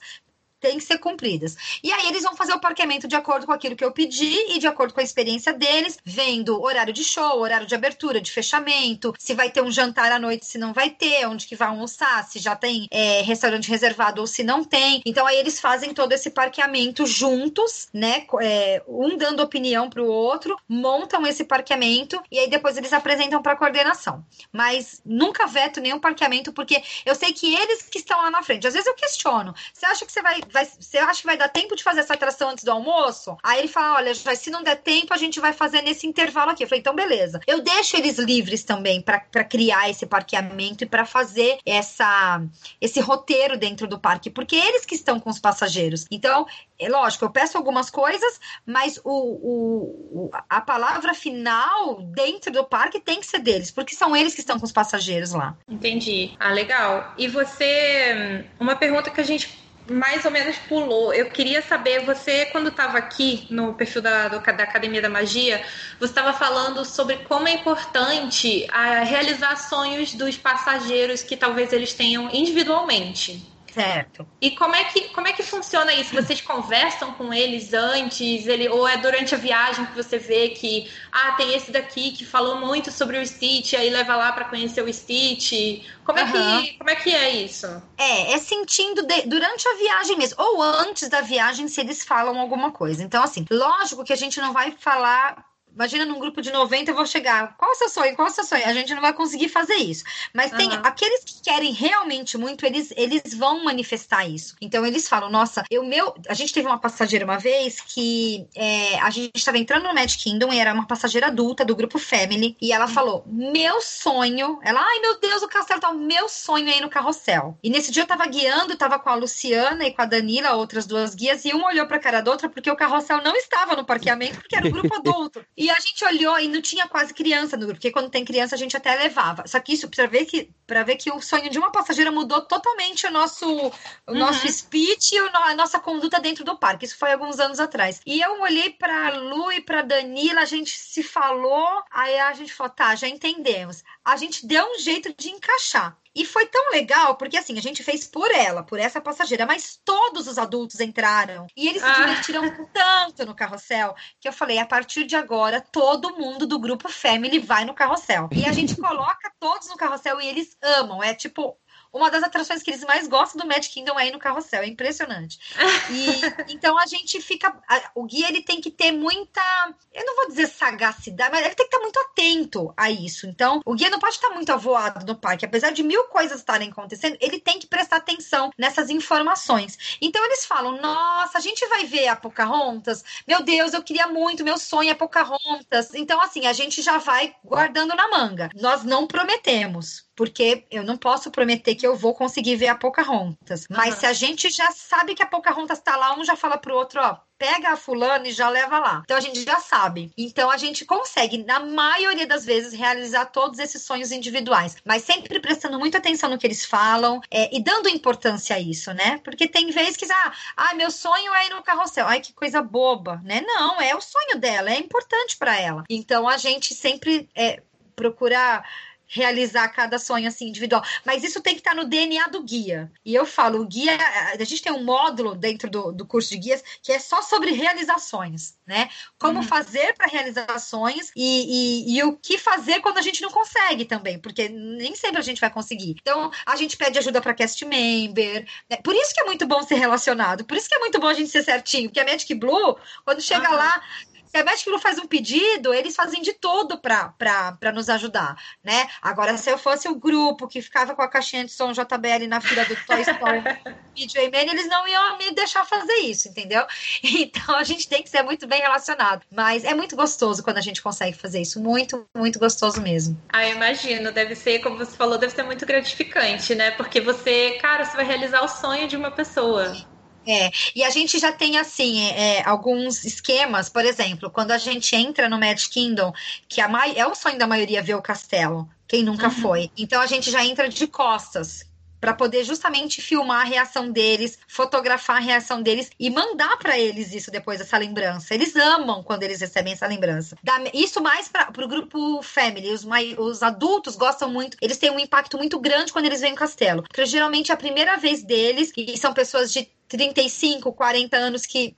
[SPEAKER 1] têm que ser cumpridas. E aí eles vão fazer o parqueamento de acordo com aquilo que eu pedi e de acordo com a experiência deles, vendo horário de show, horário de abertura, de fechamento, se vai ter um jantar à noite, se não vai ter, onde que vai almoçar, se já tem é, restaurante reservado ou se não tem. Então aí eles fazem todo esse parqueamento juntos, né? É, um dando opinião para o outro, montam esse parqueamento e aí depois eles apresentam para coordenação. Mas nunca veto nenhum parqueamento porque eu sei que eles que estão lá na frente. Às vezes eu questiono. Você acha que você vai vai, você acha que vai dar tempo de fazer essa atração antes do almoço? Aí ele fala: olha, se não der tempo, a gente vai fazer nesse intervalo aqui. Eu falei, então beleza. Eu deixo eles livres também para criar esse parqueamento e para fazer essa, esse roteiro dentro do parque, porque eles que estão com os passageiros. Então, é lógico, eu peço algumas coisas, mas o, o, a palavra final dentro do parque tem que ser deles, porque são eles que estão com os passageiros lá.
[SPEAKER 5] Entendi. Ah, legal. E você. Uma pergunta que a gente mais ou menos pulou. Eu queria saber, você, quando estava aqui no perfil da, do, da Academia da Magia, você estava falando sobre como é importante a, realizar sonhos dos passageiros que talvez eles tenham individualmente.
[SPEAKER 1] Certo.
[SPEAKER 5] E como é que, como é que funciona isso? Vocês conversam com eles antes? Ele, ou é durante a viagem que você vê que, ah, tem esse daqui que falou muito sobre o Stitch, aí leva lá para conhecer o Stitch? Como, uhum. é que, como é que é isso?
[SPEAKER 1] É, é sentindo de, durante a viagem mesmo, ou antes da viagem, se eles falam alguma coisa. Então, assim, lógico que a gente não vai falar Imagina num grupo de 90 eu vou chegar. Qual é o seu sonho? Qual é o seu sonho? A gente não vai conseguir fazer isso. Mas tem uhum. aqueles que querem realmente muito, eles, eles vão manifestar isso. Então eles falam: nossa, eu meu. A gente teve uma passageira uma vez que é, a gente estava entrando no Magic Kingdom e era uma passageira adulta do grupo Family. E ela falou: meu sonho. Ela, ai meu Deus, o castelo tá o meu sonho aí no carrossel. E nesse dia eu tava guiando, tava com a Luciana e com a Danila, outras duas guias, e um olhou pra cara da outra porque o carrossel não estava no parqueamento, porque era o grupo adulto. E a gente olhou e não tinha quase criança no grupo, porque quando tem criança a gente até levava. Só que isso para ver que para ver que o sonho de uma passageira mudou totalmente o nosso o uhum. nosso speech e a nossa conduta dentro do parque. Isso foi alguns anos atrás. E eu olhei para Lu e para Danila, a gente se falou, aí a gente falou, tá, já entendemos. A gente deu um jeito de encaixar. E foi tão legal, porque assim, a gente fez por ela, por essa passageira, mas todos os adultos entraram. E eles se ah. divertiram tanto no carrossel que eu falei: a partir de agora, todo mundo do grupo Family vai no carrossel. E a gente coloca todos no carrossel e eles amam. É tipo, uma das atrações que eles mais gostam do Magic Kingdom é ir no carrossel, é impressionante. E então a gente fica, o guia ele tem que ter muita, eu não vou dizer sagacidade, mas ele tem que estar muito atento a isso. Então, o guia não pode estar muito avoado no parque, apesar de mil coisas estarem acontecendo, ele tem que prestar atenção nessas informações. Então eles falam: "Nossa, a gente vai ver a Pocahontas. Meu Deus, eu queria muito, meu sonho é Pocahontas". Então assim, a gente já vai guardando na manga. Nós não prometemos, porque eu não posso prometer que eu vou conseguir ver a Pocahontas. Mas uhum. se a gente já sabe que a Pocahontas tá lá, um já fala pro outro, ó, pega a fulana e já leva lá. Então a gente já sabe. Então a gente consegue, na maioria das vezes, realizar todos esses sonhos individuais, mas sempre prestando muita atenção no que eles falam é, e dando importância a isso, né? Porque tem vezes que, ah, ah, meu sonho é ir no carrossel. Ai, que coisa boba, né? Não, é o sonho dela, é importante para ela. Então a gente sempre é, procura realizar cada sonho assim individual. Mas isso tem que estar no DNA do guia. E eu falo, o guia, a gente tem um módulo dentro do, do curso de guias que é só sobre realizações, né? Como uhum. fazer para realizações e, e, e, o que fazer quando a gente não consegue também, porque nem sempre a gente vai conseguir. Então, a gente pede ajuda para cast member. Né? Por isso que é muito bom ser relacionado, por isso que é muito bom a gente ser certinho, porque a Magic Blue, quando chega uhum. lá, Magic Blue faz um pedido, eles fazem de tudo para nos ajudar, né? Agora, se eu fosse o grupo que ficava com a caixinha de som JBL na fila do Toy Story PJ Man, eles não iam me deixar fazer isso, entendeu? Então, a gente tem que ser muito bem relacionado. Mas é muito gostoso quando a gente consegue fazer isso. Muito, muito gostoso mesmo.
[SPEAKER 5] Ah, eu imagino. Deve ser, como você falou, deve ser muito gratificante, né? Porque você, cara, você vai realizar o sonho de uma pessoa.
[SPEAKER 1] É, e a gente já tem, assim, é, alguns esquemas, por exemplo, quando a gente entra no Magic Kingdom, que a é o sonho da maioria ver o castelo, quem nunca uhum. foi. Então a gente já entra de costas, para poder justamente filmar a reação deles, fotografar a reação deles e mandar para eles isso depois, essa lembrança. Eles amam quando eles recebem essa lembrança. Isso mais para o grupo family. Os, os adultos gostam muito, eles têm um impacto muito grande quando eles vêm no castelo. Porque geralmente é a primeira vez deles, e são pessoas de 35, 40 anos que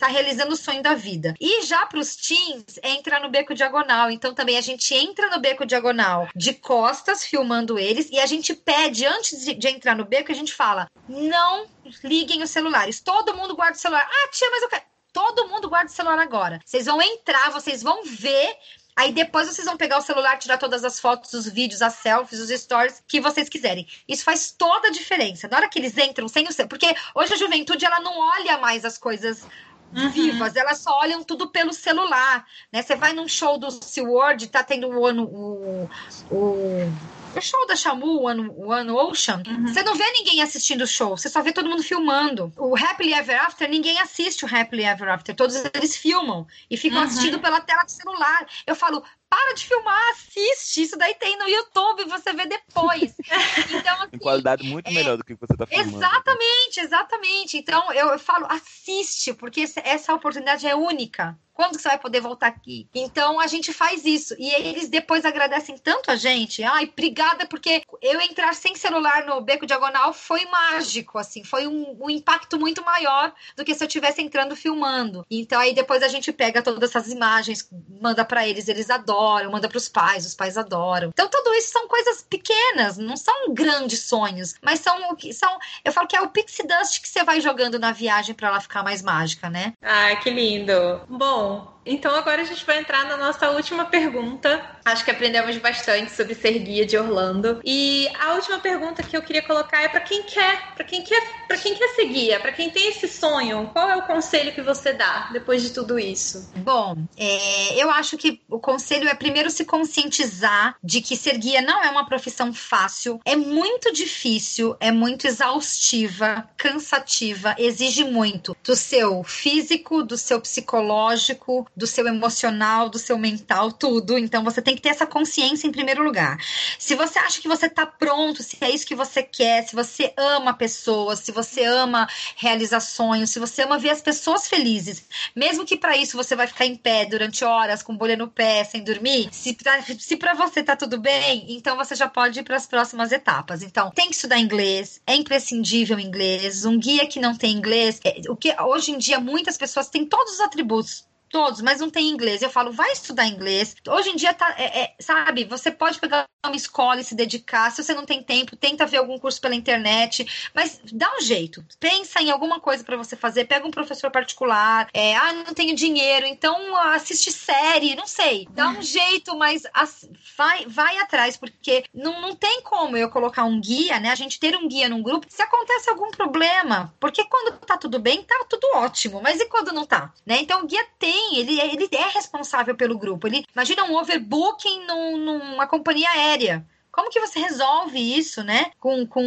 [SPEAKER 1] tá realizando o sonho da vida. E já para os teens, entra no beco diagonal. Então também a gente entra no beco diagonal de costas, filmando eles, e a gente pede, antes de, de entrar no beco, a gente fala: não liguem os celulares. Todo mundo guarda o celular. Ah, tia, mas eu quero. Todo mundo guarda o celular agora. Vocês vão entrar, vocês vão ver Aí depois vocês vão pegar o celular, tirar todas as fotos, os vídeos, as selfies, os stories que vocês quiserem. Isso faz toda a diferença. Na hora que eles entram sem o porque hoje a juventude ela não olha mais as coisas uhum. vivas, elas só olham tudo pelo celular, né? Você vai num show do SeaWorld, tá tendo o ano o, o, o show da Shamu, o ano, o ano Ocean, uhum. você não vê ninguém assistindo o show, você só vê todo mundo filmando. O Happily Ever After, ninguém assiste o Happily Ever After, todos eles filmam e ficam uhum. assistindo pela tela do celular. Eu falo, para de filmar, assiste. Isso daí tem no YouTube, você vê depois.
[SPEAKER 2] Então, assim, em qualidade muito é, melhor do que você está filmando.
[SPEAKER 1] Exatamente, exatamente. Então, eu, eu falo, assiste, porque essa oportunidade é única. Quando que você vai poder voltar aqui? Então a gente faz isso. E eles depois agradecem tanto a gente. Ai, obrigada, porque eu entrar sem celular no beco diagonal foi mágico, assim, foi um, um impacto muito maior do que se eu estivesse entrando filmando. Então aí depois a gente pega todas essas imagens, manda para eles, eles adoram, manda para os pais, os pais adoram. Então tudo isso são coisas pequenas, não são grandes sonhos, mas são o que são. Eu falo que é o pixie dust que você vai jogando na viagem para ela ficar mais mágica, né?
[SPEAKER 5] Ai, que lindo. Bom, então agora a gente vai entrar na nossa última pergunta. Acho que aprendemos bastante sobre ser guia de Orlando. E a última pergunta que eu queria colocar é para quem quer, para quem quer, para quem quer ser guia, para quem tem esse sonho. Qual é o conselho que você dá depois de tudo isso?
[SPEAKER 1] Bom, é, eu acho que o conselho é primeiro se conscientizar de que ser guia não é uma profissão fácil, é muito difícil, é muito exaustiva, cansativa, exige muito do seu físico, do seu psicológico, do seu emocional, do seu mental, tudo. Então você tem que ter essa consciência em primeiro lugar. Se você acha que você está pronto, se é isso que você quer, se você ama pessoas, se você ama realizar sonhos, se você ama ver as pessoas felizes, mesmo que para isso você vai ficar em pé durante horas com bolha no pé, sem dormir, se, se para você tá tudo bem, então você já pode ir para as próximas etapas. Então, tem que estudar inglês, é imprescindível inglês. Um guia que não tem inglês, é, o que hoje em dia muitas pessoas têm todos os atributos todos, mas não tem inglês. Eu falo, vai estudar inglês. Hoje em dia, tá, é, é, sabe, você pode pegar uma escola e se dedicar. Se você não tem tempo, tenta ver algum curso pela internet, mas dá um jeito. Pensa em alguma coisa para você fazer. Pega um professor particular. É, ah, não tenho dinheiro, então assiste série, não sei. Dá um jeito, mas as, vai, vai atrás, porque não, não tem como eu colocar um guia, né? A gente ter um guia num grupo, se acontece algum problema. Porque quando tá tudo bem, tá tudo ótimo. Mas e quando não tá? Né? Então o guia tem ele, ele é responsável pelo grupo. Ele imagina um overbooking num, numa companhia aérea. Como que você resolve isso, né? Com, com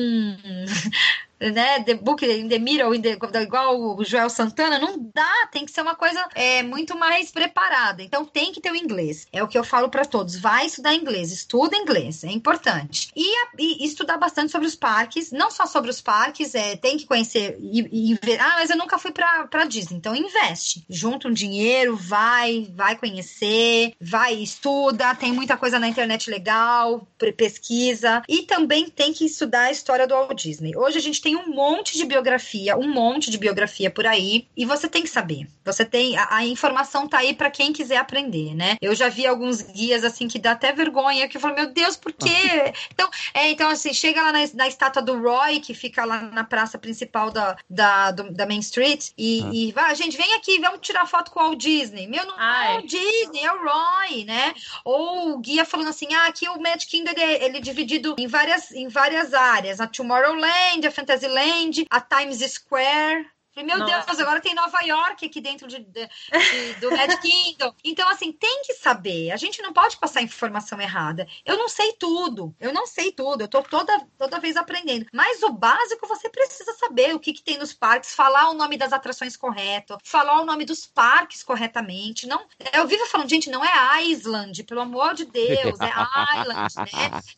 [SPEAKER 1] né, the book in the middle, in the, igual o Joel Santana, não dá, tem que ser uma coisa é, muito mais preparada. Então tem que ter o inglês. É o que eu falo para todos. Vai estudar inglês, estuda inglês, é importante. E, e, estudar bastante sobre os parques, não só sobre os parques, é, tem que conhecer e, e ver. Ah, mas eu nunca fui pra, pra Disney. Então investe. Junta um dinheiro, vai, vai conhecer, vai, estuda, tem muita coisa na internet legal, pesquisa. E também tem que estudar a história do Walt Disney. Hoje a gente tem tem um monte de biografia, um monte de biografia por aí, e você tem que saber. Você tem a, a informação tá aí para quem quiser aprender, né? Eu já vi alguns guias assim que dá até vergonha, que eu falo, meu Deus, por quê? então, é, então assim, chega lá na, na, estátua do Roy, que fica lá na praça principal da, da, do, da Main Street, e, ah. e vai, gente, vem aqui, vamos tirar foto com o Walt Disney. Meu, não é o Disney, é o Roy, né? Ou o guia falando assim, ah, aqui o Magic Kingdom ele é, ele é dividido em várias, em várias áreas, a Tomorrowland, a Fantasy Fantasyland, a Times Square, Falei, meu Nossa. Deus, agora tem Nova York aqui dentro de, de, de do Mad Kingdom. Então, assim, tem que saber. A gente não pode passar informação errada. Eu não sei tudo. Eu não sei tudo. Eu tô toda, toda vez aprendendo. Mas o básico você precisa saber o que, que tem nos parques, falar o nome das atrações correto, falar o nome dos parques corretamente. Não, eu vivo falando, gente, não é Island, pelo amor de Deus, é Island,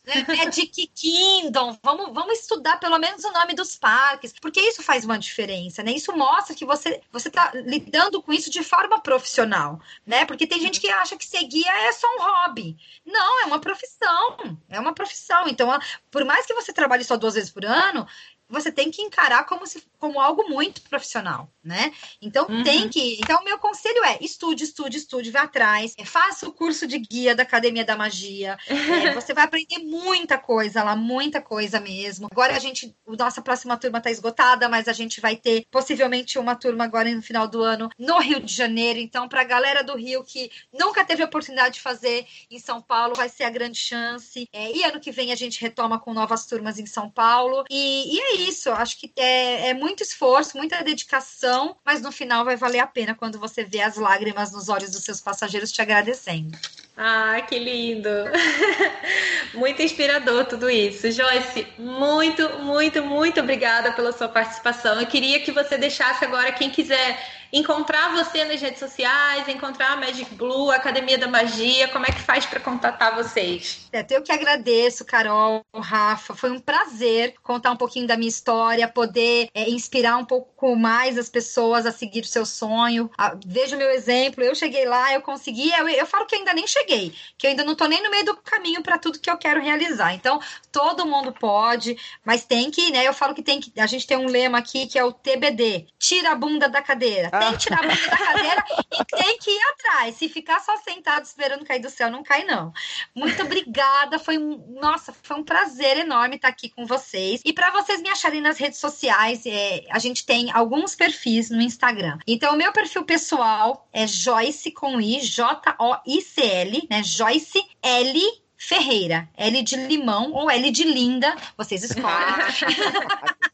[SPEAKER 1] né? É Magic Kingdom. Vamos, vamos estudar pelo menos o nome dos parques, porque isso faz uma diferença, né? Isso isso mostra que você você está lidando com isso de forma profissional, né? Porque tem gente que acha que ser guia é só um hobby. Não, é uma profissão. É uma profissão. Então, por mais que você trabalhe só duas vezes por ano, você tem que encarar como, se, como algo muito profissional, né? Então uhum. tem que. Então, o meu conselho é estude, estude, estude, vá atrás, é, faça o curso de guia da Academia da Magia. É, você vai aprender muita coisa lá, muita coisa mesmo. Agora a gente, nossa próxima turma está esgotada, mas a gente vai ter possivelmente uma turma agora no final do ano no Rio de Janeiro. Então, para a galera do Rio que nunca teve a oportunidade de fazer em São Paulo, vai ser a grande chance. É, e ano que vem a gente retoma com novas turmas em São Paulo. E, e é isso. Acho que é, é muito esforço, muita dedicação, mas no final vai valer a pena quando você vê as lágrimas nos olhos dos seus passageiros te agradecendo.
[SPEAKER 5] Ah, que lindo! muito inspirador tudo isso. Joyce, muito, muito, muito obrigada pela sua participação. Eu queria que você deixasse agora quem quiser encontrar você nas redes sociais, encontrar a Magic Blue, a Academia da Magia, como é que faz para contatar vocês?
[SPEAKER 1] É, eu que agradeço, Carol, Rafa, foi um prazer contar um pouquinho da minha história, poder é, inspirar um pouco mais as pessoas a seguir o seu sonho. Ah, veja o meu exemplo, eu cheguei lá, eu consegui, eu, eu falo que ainda nem cheguei, que eu ainda não tô nem no meio do caminho para tudo que eu quero realizar. Então, todo mundo pode, mas tem que, né, eu falo que tem que, a gente tem um lema aqui que é o TBD, tira a bunda da cadeira tem que tirar a bunda da cadeira e tem que ir atrás. Se ficar só sentado esperando cair do céu, não cai, não. Muito obrigada. Foi um, nossa, foi um prazer enorme estar aqui com vocês. E para vocês me acharem nas redes sociais, é, a gente tem alguns perfis no Instagram. Então, o meu perfil pessoal é Joyce com I, J-O-I-C-L, né? Joyce L Ferreira, L de limão ou L de linda, vocês escolhem.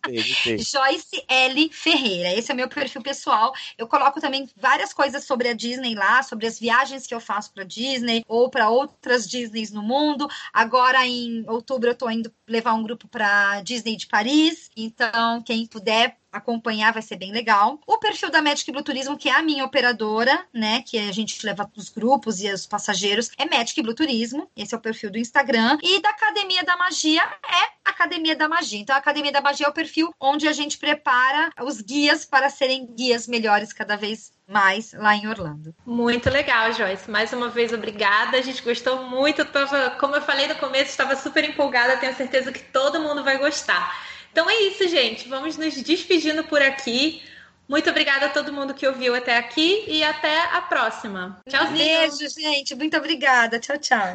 [SPEAKER 1] Joyce L Ferreira, esse é o meu perfil pessoal. Eu coloco também várias coisas sobre a Disney lá, sobre as viagens que eu faço para Disney ou para outras Disneys no mundo. Agora em outubro eu tô indo levar um grupo para Disney de Paris, então quem puder acompanhar, vai ser bem legal. O perfil da Magic Blue Turismo, que é a minha operadora, né, que a gente leva os grupos e os passageiros, é Magic Blue Turismo, esse é o perfil do Instagram. E da Academia da Magia é Academia da Magia. Então, a Academia da Magia é o perfil onde a gente prepara os guias para serem guias melhores cada vez mais lá em Orlando.
[SPEAKER 5] Muito legal, Joyce. Mais uma vez, obrigada. A gente gostou muito. tava, como eu falei no começo, estava super empolgada. Tenho certeza que todo mundo vai gostar. Então é isso, gente. Vamos nos despedindo por aqui. Muito obrigada a todo mundo que ouviu até aqui e até a próxima.
[SPEAKER 1] Tchauzinho. Beijo, gente. Muito obrigada. Tchau, tchau.